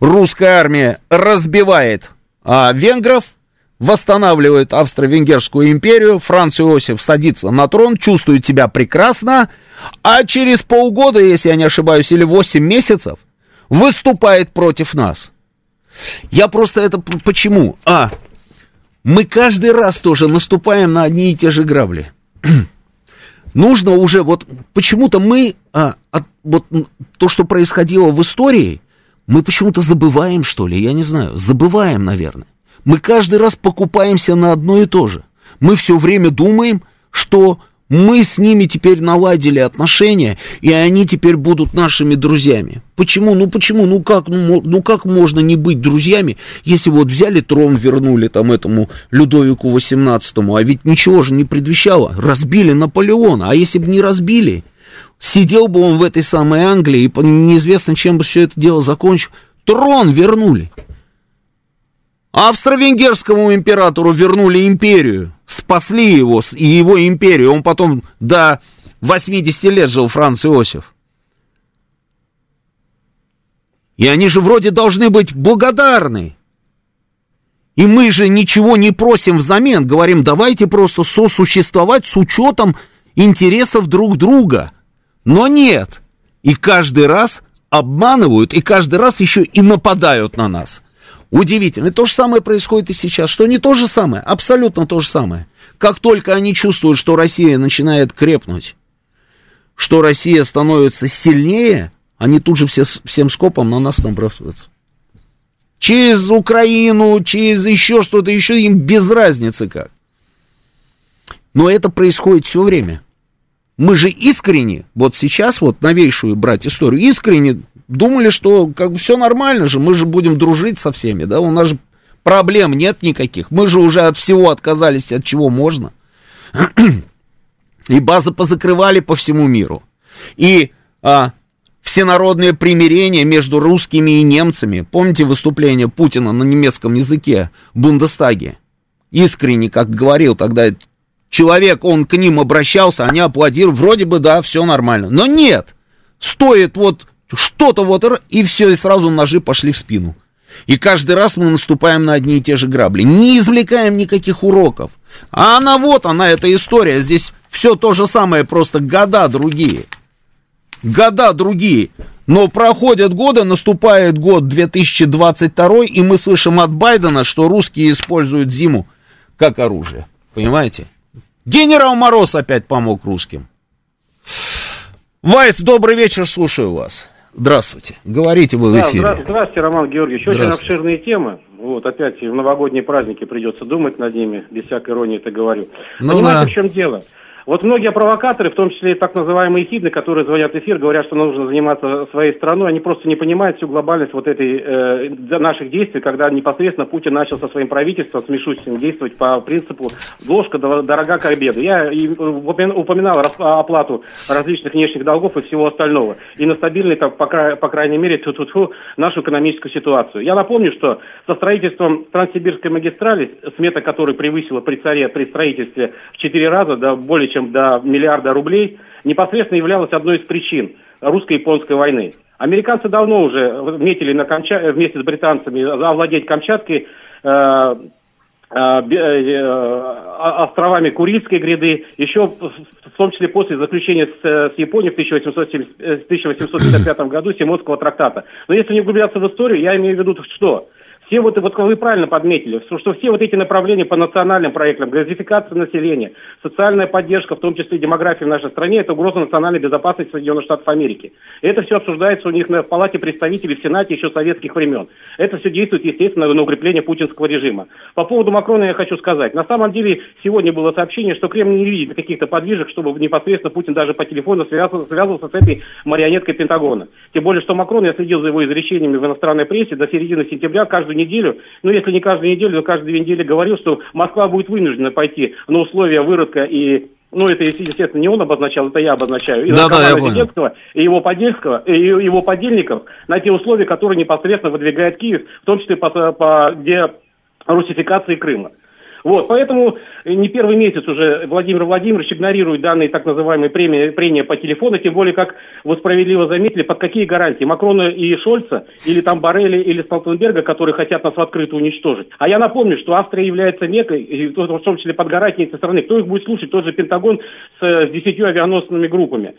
Русская армия разбивает а, венгров, восстанавливает Австро-Венгерскую империю, Франц Иосиф садится на трон, чувствует себя прекрасно, а через полгода, если я не ошибаюсь, или 8 месяцев, выступает против нас. Я просто это почему? А, мы каждый раз тоже наступаем на одни и те же грабли. нужно уже, вот почему-то мы, а, от, вот то, что происходило в истории, мы почему-то забываем, что ли, я не знаю, забываем, наверное. Мы каждый раз покупаемся на одно и то же. Мы все время думаем, что мы с ними теперь наладили отношения, и они теперь будут нашими друзьями. Почему? Ну почему? Ну как, ну, ну как можно не быть друзьями, если вот взяли трон, вернули там этому Людовику XVIII, а ведь ничего же не предвещало. Разбили Наполеона, а если бы не разбили, сидел бы он в этой самой Англии, и неизвестно, чем бы все это дело закончил. Трон вернули. Австро-венгерскому императору вернули империю, спасли его и его империю. Он потом до 80 лет жил, Франц Иосиф. И они же вроде должны быть благодарны. И мы же ничего не просим взамен, говорим, давайте просто сосуществовать с учетом интересов друг друга. Но нет. И каждый раз обманывают, и каждый раз еще и нападают на нас. Удивительно. И то же самое происходит и сейчас. Что не то же самое, абсолютно то же самое. Как только они чувствуют, что Россия начинает крепнуть, что Россия становится сильнее, они тут же все, всем скопом на нас набрасываются. Через Украину, через еще что-то, еще им без разницы как. Но это происходит все время. Мы же искренне, вот сейчас вот новейшую брать историю, искренне думали, что как бы все нормально же, мы же будем дружить со всеми, да, у нас же проблем нет никаких, мы же уже от всего отказались, от чего можно. И базы позакрывали по всему миру. И а, всенародное примирение между русскими и немцами. Помните выступление Путина на немецком языке в Бундестаге? Искренне, как говорил тогда человек, он к ним обращался, они аплодировали, вроде бы, да, все нормально. Но нет, стоит вот что-то вот, и все, и сразу ножи пошли в спину. И каждый раз мы наступаем на одни и те же грабли, не извлекаем никаких уроков. А она вот, она, эта история, здесь все то же самое, просто года другие. Года другие. Но проходят годы, наступает год 2022, и мы слышим от Байдена, что русские используют зиму как оружие. Понимаете? Генерал Мороз опять помог русским. Вайс, добрый вечер, слушаю вас. Здравствуйте. Говорите вы в эфире. Да, здравствуйте, Роман Георгиевич. Очень обширные темы. Вот, опять в новогодние праздники придется думать над ними, без всякой иронии это говорю. Ну, Понимаете, да. в чем дело? Вот многие провокаторы, в том числе и так называемые хидны, которые звонят в эфир, говорят, что нужно заниматься своей страной, они просто не понимают всю глобальность вот этой э, наших действий, когда непосредственно Путин начал со своим правительством, с Мишустиным, действовать по принципу «ложка дорога к обеду». Я упоминал оплату различных внешних долгов и всего остального. И на стабильной, по, по крайней мере, тьфу -тьфу -тьфу, нашу экономическую ситуацию. Я напомню, что со строительством Транссибирской магистрали, смета которой превысила при царе при строительстве в четыре раза, да, более чем до миллиарда рублей, непосредственно являлась одной из причин русско-японской войны. Американцы давно уже метили на Камча... вместе с британцами овладеть Камчаткой, э, э, э островами Курильской гряды, еще в том числе после заключения с, с Японией в 1870, 1855 году Симонского трактата. Но если не углубляться в историю, я имею в виду что? Все вот, вот вы правильно подметили, что, что все вот эти направления по национальным проектам, газификация населения, социальная поддержка, в том числе демография в нашей стране, это угроза национальной безопасности Соединенных Штатов Америки. Это все обсуждается у них на Палате представителей в Сенате еще советских времен. Это все действует, естественно, на укрепление путинского режима. По поводу Макрона я хочу сказать. На самом деле, сегодня было сообщение, что Кремль не видит каких-то подвижек, чтобы непосредственно Путин даже по телефону связывался, связывался с этой марионеткой Пентагона. Тем более, что Макрон, я следил за его изречениями в иностранной прессе, до середины сентября каждую неделю, ну, если не каждую неделю, то каждые две недели говорил, что Москва будет вынуждена пойти на условия выродка и ну, это, естественно, не он обозначал, это я обозначаю. И да, да, я Зеленского, и его подельского, и его подельников на те условия, которые непосредственно выдвигает Киев, в том числе по, по где русификации Крыма. Вот, поэтому не первый месяц уже Владимир Владимирович игнорирует данные так называемые премии, прения по телефону, тем более, как вы справедливо заметили, под какие гарантии? Макрона и Шольца, или там Барели, или Столтенберга, которые хотят нас в открытую уничтожить. А я напомню, что Австрия является мекой, в том числе под гарантией этой страны. Кто их будет слушать? Тот же Пентагон с, с десятью авианосными группами.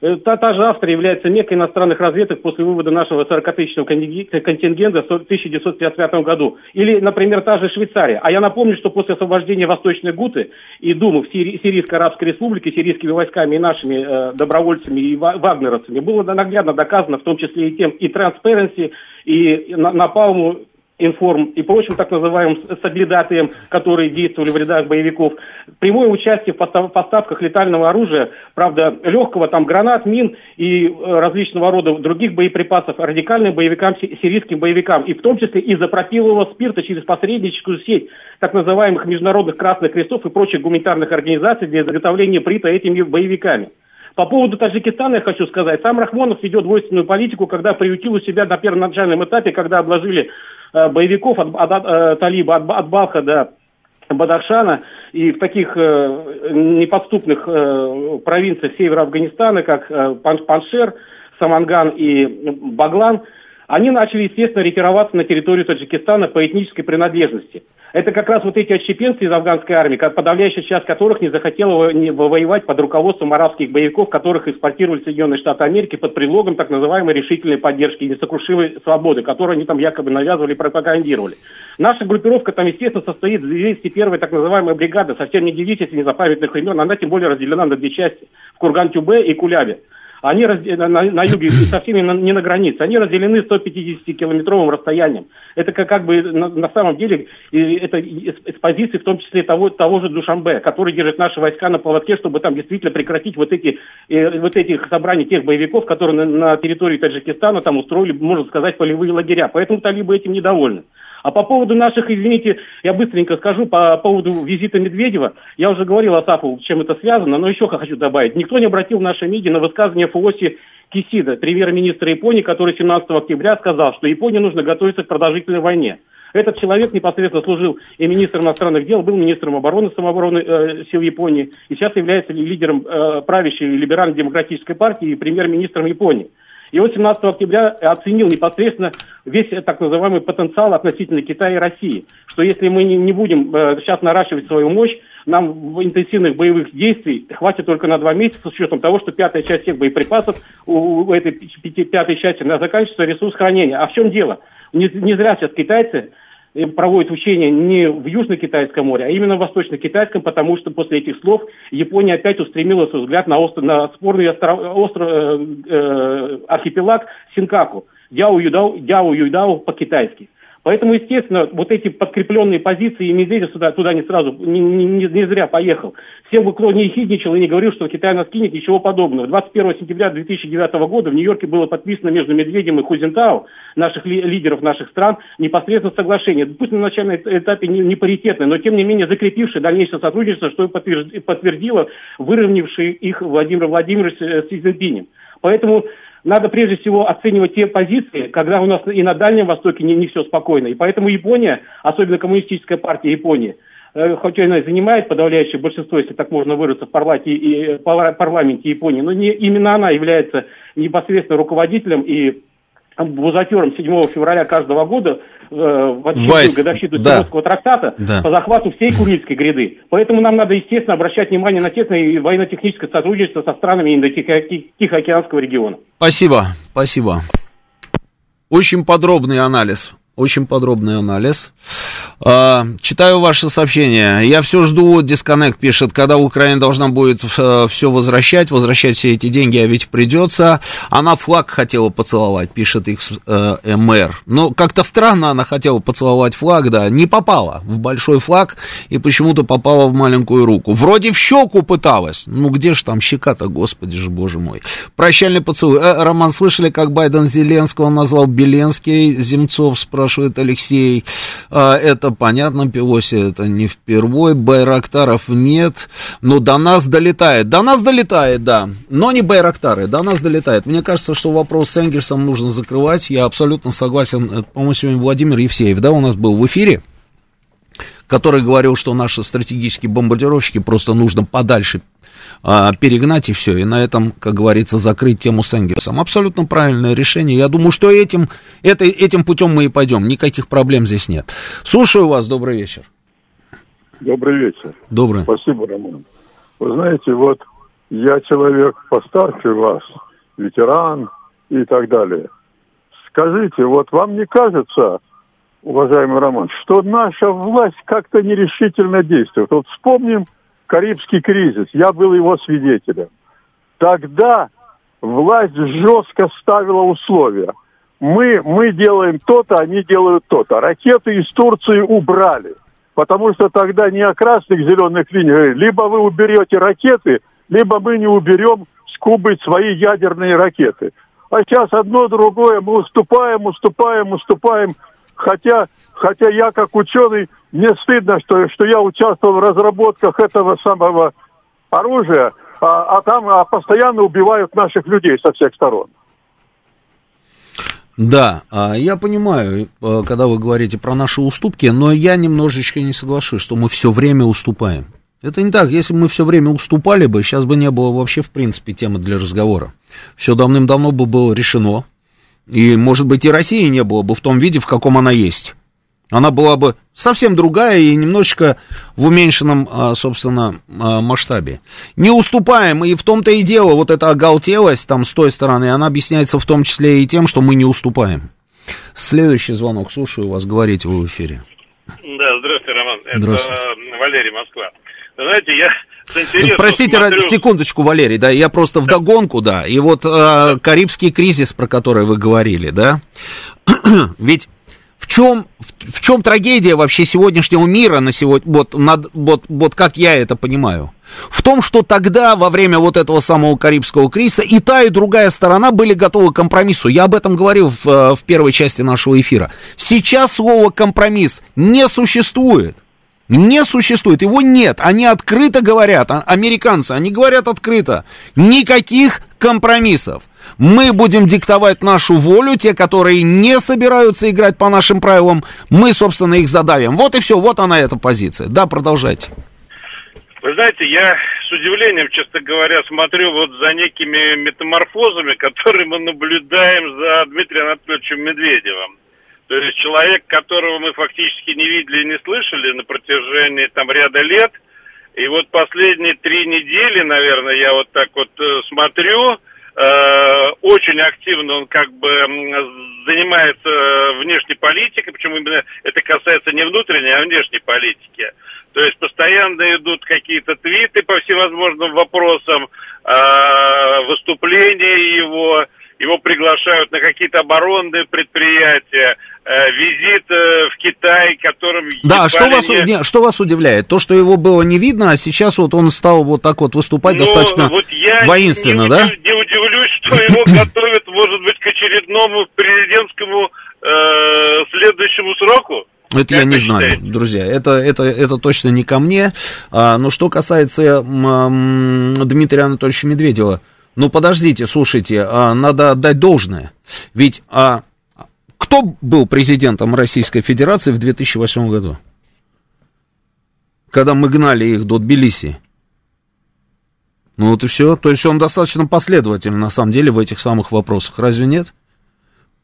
Э, та, та же Австрия является мекой иностранных разведок после вывода нашего 40-тысячного контингента в 1955 году. Или, например, та же Швейцария. А я напомню, что после освобождения Восточной Гуты и Думы в Сири- Сирийской Арабской Республике сирийскими войсками и нашими э, добровольцами и вагнеровцами было наглядно доказано, в том числе и тем, и Transparency, и Напалму, информ и прочим так называемым соглядатаем, которые действовали в рядах боевиков. Прямое участие в поставках летального оружия, правда, легкого, там, гранат, мин и э, различного рода других боеприпасов радикальным боевикам, сирийским боевикам, и в том числе из-за пропилового спирта через посредническую сеть так называемых международных красных крестов и прочих гуманитарных организаций для изготовления прита этими боевиками. По поводу Таджикистана я хочу сказать. Сам Рахмонов ведет двойственную политику, когда приютил у себя на первоначальном этапе, когда обложили боевиков от, от, от э, Талиба, от, от Балха до Бадахшана и в таких э, неподступных э, провинциях севера Афганистана, как э, Паншер, Саманган и Баглан – они начали, естественно, ретироваться на территорию Таджикистана по этнической принадлежности. Это как раз вот эти отщепенцы из афганской армии, подавляющая часть которых не захотела воевать под руководством арабских боевиков, которых экспортировали Соединенные Штаты Америки под предлогом так называемой решительной поддержки и несокрушимой свободы, которую они там якобы навязывали и пропагандировали. Наша группировка там, естественно, состоит из 201 так называемой бригады, совсем не 10 незапамятных времен, она тем более разделена на две части, в Курган-Тюбе и Кулябе. Они раз... на, на юге со всеми на, не на границе, они разделены 150-километровым расстоянием. Это как, как бы на, на самом деле это из позиции в том числе того, того же Душамбе, который держит наши войска на поводке, чтобы там действительно прекратить вот эти э, вот этих собраний тех боевиков, которые на, на территории Таджикистана там устроили, можно сказать, полевые лагеря. Поэтому талибы этим недовольны. А по поводу наших, извините, я быстренько скажу, по поводу визита Медведева, я уже говорил Асафу, чем это связано, но еще хочу добавить. Никто не обратил в наши МИДе на высказывание Фуоси Кисида, премьер-министра Японии, который 17 октября сказал, что Японии нужно готовиться к продолжительной войне. Этот человек непосредственно служил и министром иностранных дел, был министром обороны самообороны э, сил Японии, и сейчас является лидером э, правящей либерально-демократической партии и премьер-министром Японии. И вот 17 октября оценил непосредственно весь так называемый потенциал относительно Китая и России. Что если мы не, будем э, сейчас наращивать свою мощь, нам интенсивных боевых действий хватит только на два месяца, с учетом того, что пятая часть всех боеприпасов у этой пятой части заканчивается ресурс хранения. А в чем дело? Не, не зря сейчас китайцы проводит учения не в Южно-Китайском море, а именно в Восточно-Китайском, потому что после этих слов Япония опять устремила свой взгляд на, остров, на спорный остров, остров, э, э, архипелаг Синкаку, Дяо Дяо Юдау по-китайски. Поэтому, естественно, вот эти подкрепленные позиции, и Медведев сюда, туда не сразу, не, не, не зря поехал. Всем бы кто не хидничал и не говорил, что Китай нас кинет, ничего подобного. 21 сентября 2009 года в Нью-Йорке было подписано между Медведем и Хузентау, наших ли, лидеров наших стран, непосредственно соглашение. Пусть на начальном этапе не, не паритетное, но тем не менее закрепившее дальнейшее сотрудничество, что подтвердило выровнявший их Владимир Владимирович с Си Цзиньпинем. Поэтому надо прежде всего оценивать те позиции, когда у нас и на Дальнем Востоке не, не все спокойно. И поэтому Япония, особенно коммунистическая партия Японии, э, хоть она занимает подавляющее большинство, если так можно выразиться, в парламенте, и, парламенте Японии, но не, именно она является непосредственно руководителем и бузатером 7 февраля каждого года э, в очередную годовщину да. Симонского трактата да. по захвату всей Курильской гряды. Поэтому нам надо, естественно, обращать внимание на тесное военно-техническое сотрудничество со странами Индо-Тихоокеанского региона. Спасибо, спасибо. Очень подробный анализ очень подробный анализ. А, читаю ваше сообщение. Я все жду, дисконнект пишет, когда Украина должна будет э, все возвращать, возвращать все эти деньги, а ведь придется. Она флаг хотела поцеловать, пишет их э, мэр. Но как-то странно она хотела поцеловать флаг, да, не попала в большой флаг и почему-то попала в маленькую руку. Вроде в щеку пыталась. Ну где же там щека-то, господи же, боже мой. Прощальный поцелуй. Э, Роман, слышали, как Байден Зеленского назвал Беленский? Земцов спрашивает спрашивает Алексей. А, это понятно, Пелоси это не впервой, Байрактаров нет, но до нас долетает. До нас долетает, да, но не Байрактары, до нас долетает. Мне кажется, что вопрос с Энгельсом нужно закрывать, я абсолютно согласен. По-моему, сегодня Владимир Евсеев, да, у нас был в эфире который говорил, что наши стратегические бомбардировщики просто нужно подальше а, перегнать и все, и на этом, как говорится, закрыть тему с Энгельсом. Абсолютно правильное решение. Я думаю, что этим, это, этим путем мы и пойдем. Никаких проблем здесь нет. Слушаю вас, добрый вечер. Добрый вечер. Добрый. Спасибо, Роман. Вы знаете, вот я человек постарше вас, ветеран и так далее. Скажите, вот вам не кажется, уважаемый Роман, что наша власть как-то нерешительно действует? Вот вспомним Карибский кризис, я был его свидетелем. Тогда власть жестко ставила условия. Мы, мы делаем то-то, они делают то-то. Ракеты из Турции убрали. Потому что тогда не о красных зеленых линиях, либо вы уберете ракеты, либо мы не уберем с Кубы свои ядерные ракеты. А сейчас одно другое, мы уступаем, уступаем, уступаем. Хотя, хотя я как ученый мне стыдно, что, что я участвовал в разработках этого самого оружия, а, а там а постоянно убивают наших людей со всех сторон. Да, а, я понимаю, э, когда вы говорите про наши уступки, но я немножечко не соглашусь, что мы все время уступаем. Это не так. Если бы мы все время уступали бы, сейчас бы не было вообще, в принципе, темы для разговора. Все давным-давно бы было решено. И, может быть, и России не было бы в том виде, в каком она есть. Она была бы совсем другая и немножечко в уменьшенном, а, собственно, а, масштабе. Не уступаем, и в том-то и дело, вот эта оголтелость там с той стороны, она объясняется в том числе и тем, что мы не уступаем. Следующий звонок, слушаю вас, говорите вы в эфире. Да, здравствуйте, Роман. Здравствуйте. Это Валерий Москва. знаете, я Простите, смотрю. секундочку, Валерий, да, я просто вдогонку, да, и вот э, Карибский кризис, про который вы говорили, да, ведь в чем, в, в чем трагедия вообще сегодняшнего мира на сегодня, вот, над- вот, вот как я это понимаю? В том, что тогда, во время вот этого самого Карибского кризиса, и та, и другая сторона были готовы к компромиссу. Я об этом говорил в, э, в первой части нашего эфира. Сейчас слово компромисс не существует. Не существует, его нет. Они открыто говорят, а- американцы, они говорят открыто. Никаких компромиссов. Мы будем диктовать нашу волю, те, которые не собираются играть по нашим правилам, мы, собственно, их задавим. Вот и все, вот она эта позиция. Да, продолжайте. Вы знаете, я с удивлением, честно говоря, смотрю вот за некими метаморфозами, которые мы наблюдаем за Дмитрием Анатольевичем Медведевым. То есть человек, которого мы фактически не видели и не слышали на протяжении там ряда лет. И вот последние три недели, наверное, я вот так вот э, смотрю, э, очень активно он как бы занимается э, внешней политикой, почему именно это касается не внутренней, а внешней политики. То есть постоянно идут какие-то твиты по всевозможным вопросам, выступления его, его приглашают на какие-то оборонные предприятия, э, визит э, в Китай, которым... Да, что вас, не- не, что вас удивляет? То, что его было не видно, а сейчас вот он стал вот так вот выступать Ну, достаточно вот я воинственно, не, да? не удивлюсь, что его готовят, может быть, к очередному президентскому э, следующему сроку. Это Как я не вы знаю, считаете? друзья. Это, это, это точно не ко мне. А, но что касается м, Дмитрия Анатольевича Медведева, ну подождите, слушайте, а, надо отдать должное. Ведь а, кто был президентом Российской Федерации в 2008 году? Когда мы гнали их до Тбилиси. Ну вот и все. То есть он достаточно последовательный на самом деле в этих самых вопросах. Разве нет?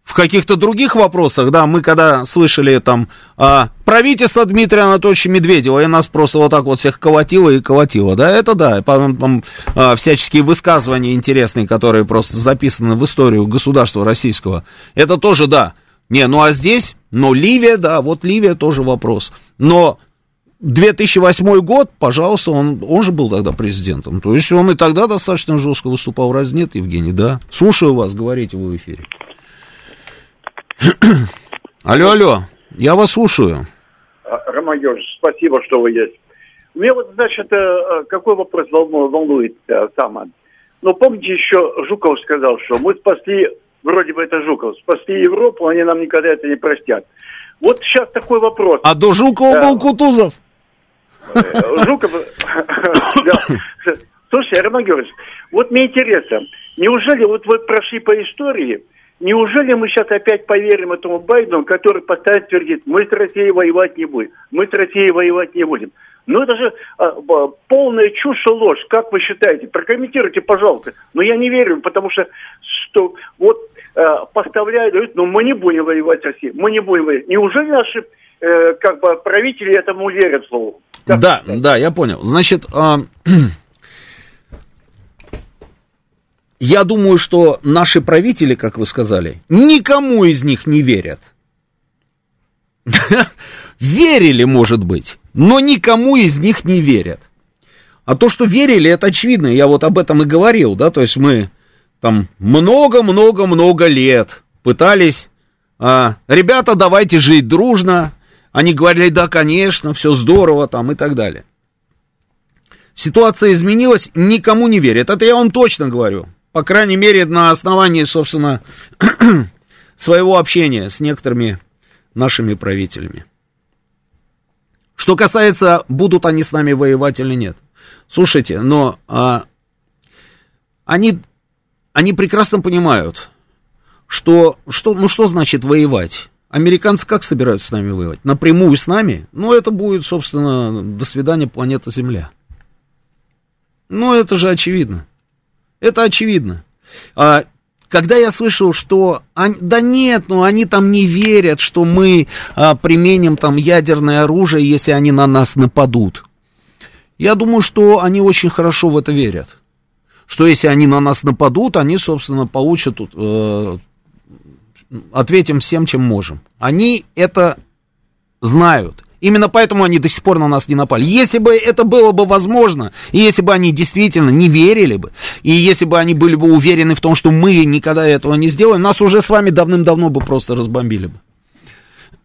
В каких-то других вопросах, да, мы когда слышали там а, правительство Дмитрия Анатольевича Медведева, и нас просто вот так вот всех колотило и колотило, да, это да, потом там, а, всяческие высказывания интересные, которые просто записаны в историю государства российского, это тоже да. Не, ну а здесь, ну Ливия, да, вот Ливия тоже вопрос. Но 2008 год, пожалуйста, он, он же был тогда президентом. То есть он и тогда достаточно жестко выступал, раз нет, Евгений, да? Слушаю вас, говорите вы в эфире. Алло, алло, я вас слушаю. А, Роман Георгиевич, спасибо, что вы есть. Мне вот, значит, э, какой вопрос волну- волнует э, сама. Ну, помните, еще Жуков сказал, что мы спасли, вроде бы это Жуков, спасли Европу, они нам никогда это не простят. Вот сейчас такой вопрос. А до Жукова Да. был Кутузов. Э, Жуков... Слушай, Роман Георгиевич, вот мне интересно, неужели вот вы прошли по истории, неужели мы сейчас опять поверим этому Байдену, который постоянно твердит, мы с Россией воевать не будем, мы с Россией воевать не будем. Ну это же а, б- полная чушь и ложь. Как вы считаете? Прокомментируйте, пожалуйста. Но я не верю, потому что, что вот э, поставляют, говорят, ну мы не будем воевать с Россией, мы не будем воевать. Неужели наши э, как бы правители этому верят слову? Как Да, да, я понял. Значит, а, я думаю, что наши правители, как вы сказали, никому из них не верят. Верили, может быть, но никому из них не верят. А то, что верили, это очевидно. Я вот об этом и говорил, да, то есть мы там много-много-много лет пытались, а, ребята, давайте жить дружно. Они говорили, да, конечно, все здорово там и так далее. Ситуация изменилась, никому не верят. Это я вам точно говорю. По крайней мере, на основании, собственно, своего общения с некоторыми нашими правителями. Что касается, будут они с нами воевать или нет. Слушайте, но а, они, они прекрасно понимают, что, что, ну что значит воевать? Американцы как собираются с нами воевать? Напрямую с нами? Ну, это будет, собственно, до свидания, планета Земля. Ну, это же очевидно. Это очевидно. А, когда я слышал, что... они- да нет, ну они там не верят, что мы а, применим там ядерное оружие, если они на нас нападут. Я думаю, что они очень хорошо в это верят. Что если они на нас нападут, они, собственно, получат... э, ответим всем, чем можем. Они это знают. Именно поэтому они до сих пор на нас не напали. Если бы это было бы возможно, и если бы они действительно не верили бы, и если бы они были бы уверены в том, что мы никогда этого не сделаем, нас уже с вами давным-давно бы просто разбомбили бы.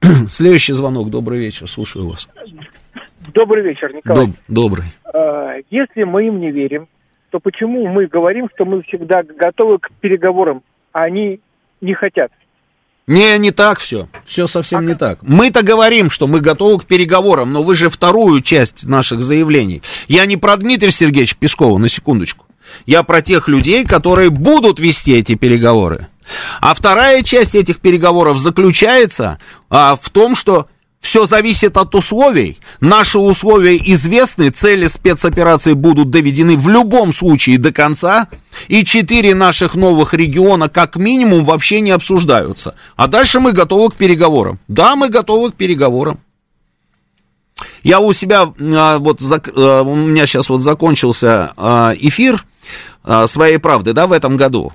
Следующий звонок. Добрый вечер. Слушаю вас. Добрый вечер, Николай. Доб- добрый. А, Если мы им не верим, то почему мы говорим, что мы всегда готовы к переговорам, а они не хотят? Не, не так все. Все совсем не так. Мы-то говорим, что мы готовы к переговорам, но вы же вторую часть наших заявлений. Я не про Дмитрия Сергеевича Пескова, на секундочку. Я про тех людей, которые будут вести эти переговоры. А вторая часть этих переговоров заключается а, в том, что все зависит от условий. Наши условия известны, цели спецоперации будут доведены в любом случае до конца, и четыре наших новых региона как минимум вообще не обсуждаются. А дальше мы готовы к переговорам. Да, мы готовы к переговорам. Я у себя, а, вот, а, у меня сейчас вот закончился а, эфир своей правды, да, в этом году.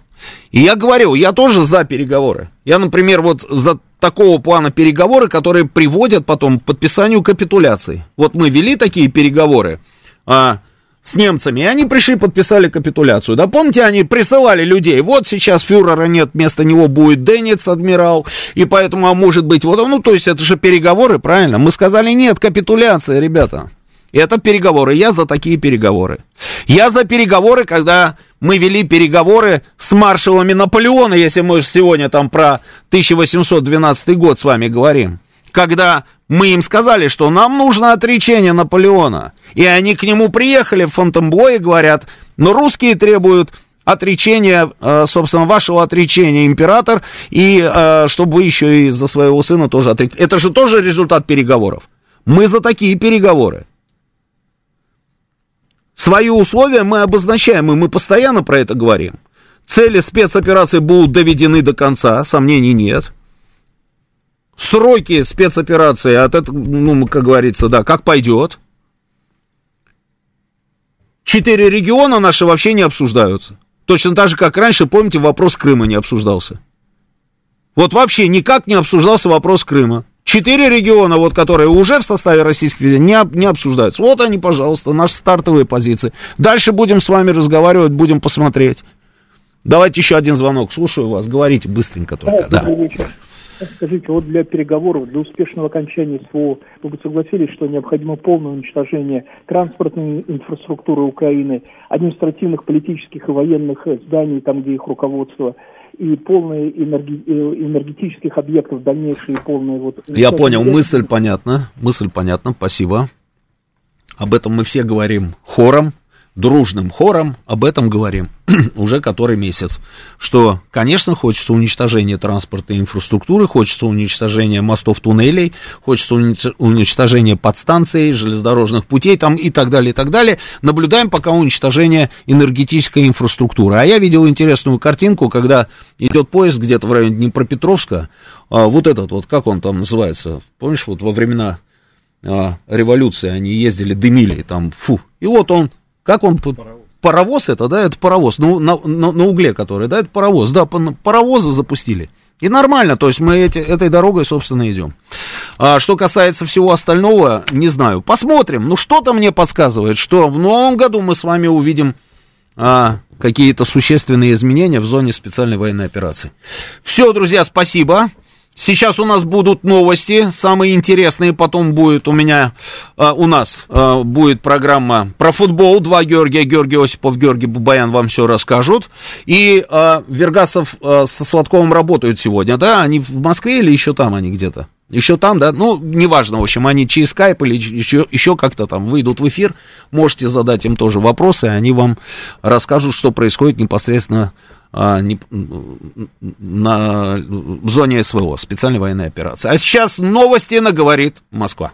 И я говорил, я тоже за переговоры. Я, например, вот за такого плана переговоры, которые приводят потом к подписанию капитуляции. Вот мы вели такие переговоры а, с немцами, и они пришли, подписали капитуляцию. Да помните, они присылали людей, вот сейчас фюрера нет, вместо него будет Денниц, адмирал, и поэтому, а может быть, вот, ну, то есть это же переговоры, правильно? Мы сказали, нет, капитуляция, ребята. Это переговоры, я за такие переговоры. Я за переговоры, когда мы вели переговоры с маршалами Наполеона, если мы сегодня там про 1812 год с вами говорим. Когда мы им сказали, что нам нужно отречение Наполеона. И они к нему приехали в Фонтенбло и говорят, но русские требуют отречения, э, собственно, вашего отречения, император, и э, чтобы вы еще и за своего сына тоже отрекли. Это же тоже результат переговоров. Мы за такие переговоры. Свои условия мы обозначаем, и мы постоянно про это говорим. Цели спецоперации будут доведены до конца, сомнений нет. Сроки спецоперации, от этого, ну, как говорится, да, как пойдет. Четыре региона наши вообще не обсуждаются. Точно так же, как раньше, помните, вопрос Крыма не обсуждался. Вот вообще никак не обсуждался вопрос Крыма. Четыре региона, вот, которые уже в составе Российской Федерации, не, не обсуждаются. Вот они, пожалуйста, наши стартовые позиции. Дальше будем с вами разговаривать, будем посмотреть. Давайте еще один звонок. Слушаю вас. Говорите быстренько только. Да. Вечер. Скажите, вот для переговоров, для успешного окончания СВО, вы бы согласились, что необходимо полное уничтожение транспортной инфраструктуры Украины, административных, политических и военных зданий, там, где их руководство, и полные энерги- э, энергетических объектов, дальнейшие полные вот... Я понял, мысль понятна. Мысль понятна, спасибо. Об этом мы все говорим хором, дружным хором, об этом говорим уже который месяц. Что, конечно, хочется уничтожения транспортной инфраструктуры, хочется уничтожения мостов, туннелей, хочется уни- уничтожения подстанций, железнодорожных путей там и так далее, и так далее. Наблюдаем пока уничтожение энергетической инфраструктуры. А я видел интересную картинку, когда идет поезд где-то в районе Днепропетровска, а, вот этот вот, как он там называется, помнишь, вот во времена а, революции они ездили, дымили там, фу. И вот он, как он... Паровоз. Паровоз это, да, это паровоз, ну, на, на, на угле который, да, это паровоз, да, паровозы запустили. И нормально, то есть мы эти, этой дорогой, собственно, идем. А, что касается всего остального, не знаю. Посмотрим. Ну, что-то мне подсказывает, что в новом году мы с вами увидим а, какие-то существенные изменения в зоне специальной военной операции. Все, друзья, спасибо. Сейчас у нас будут новости, самые интересные, потом будет у меня, э, у нас э, будет программа про футбол, два Георгия, Георгий Осипов, Георгий Бубаян вам все расскажут, и э, Вергасов э, со Сладковым работают сегодня, да, они в Москве или еще там они где-то? Еще там, да, ну, неважно, в общем, они через скайп или еще, еще как-то там выйдут в эфир, можете задать им тоже вопросы, они вам расскажут, что происходит непосредственно а, не, на, в зоне СВО, специальной военной операции. А сейчас новости на говорит Москва.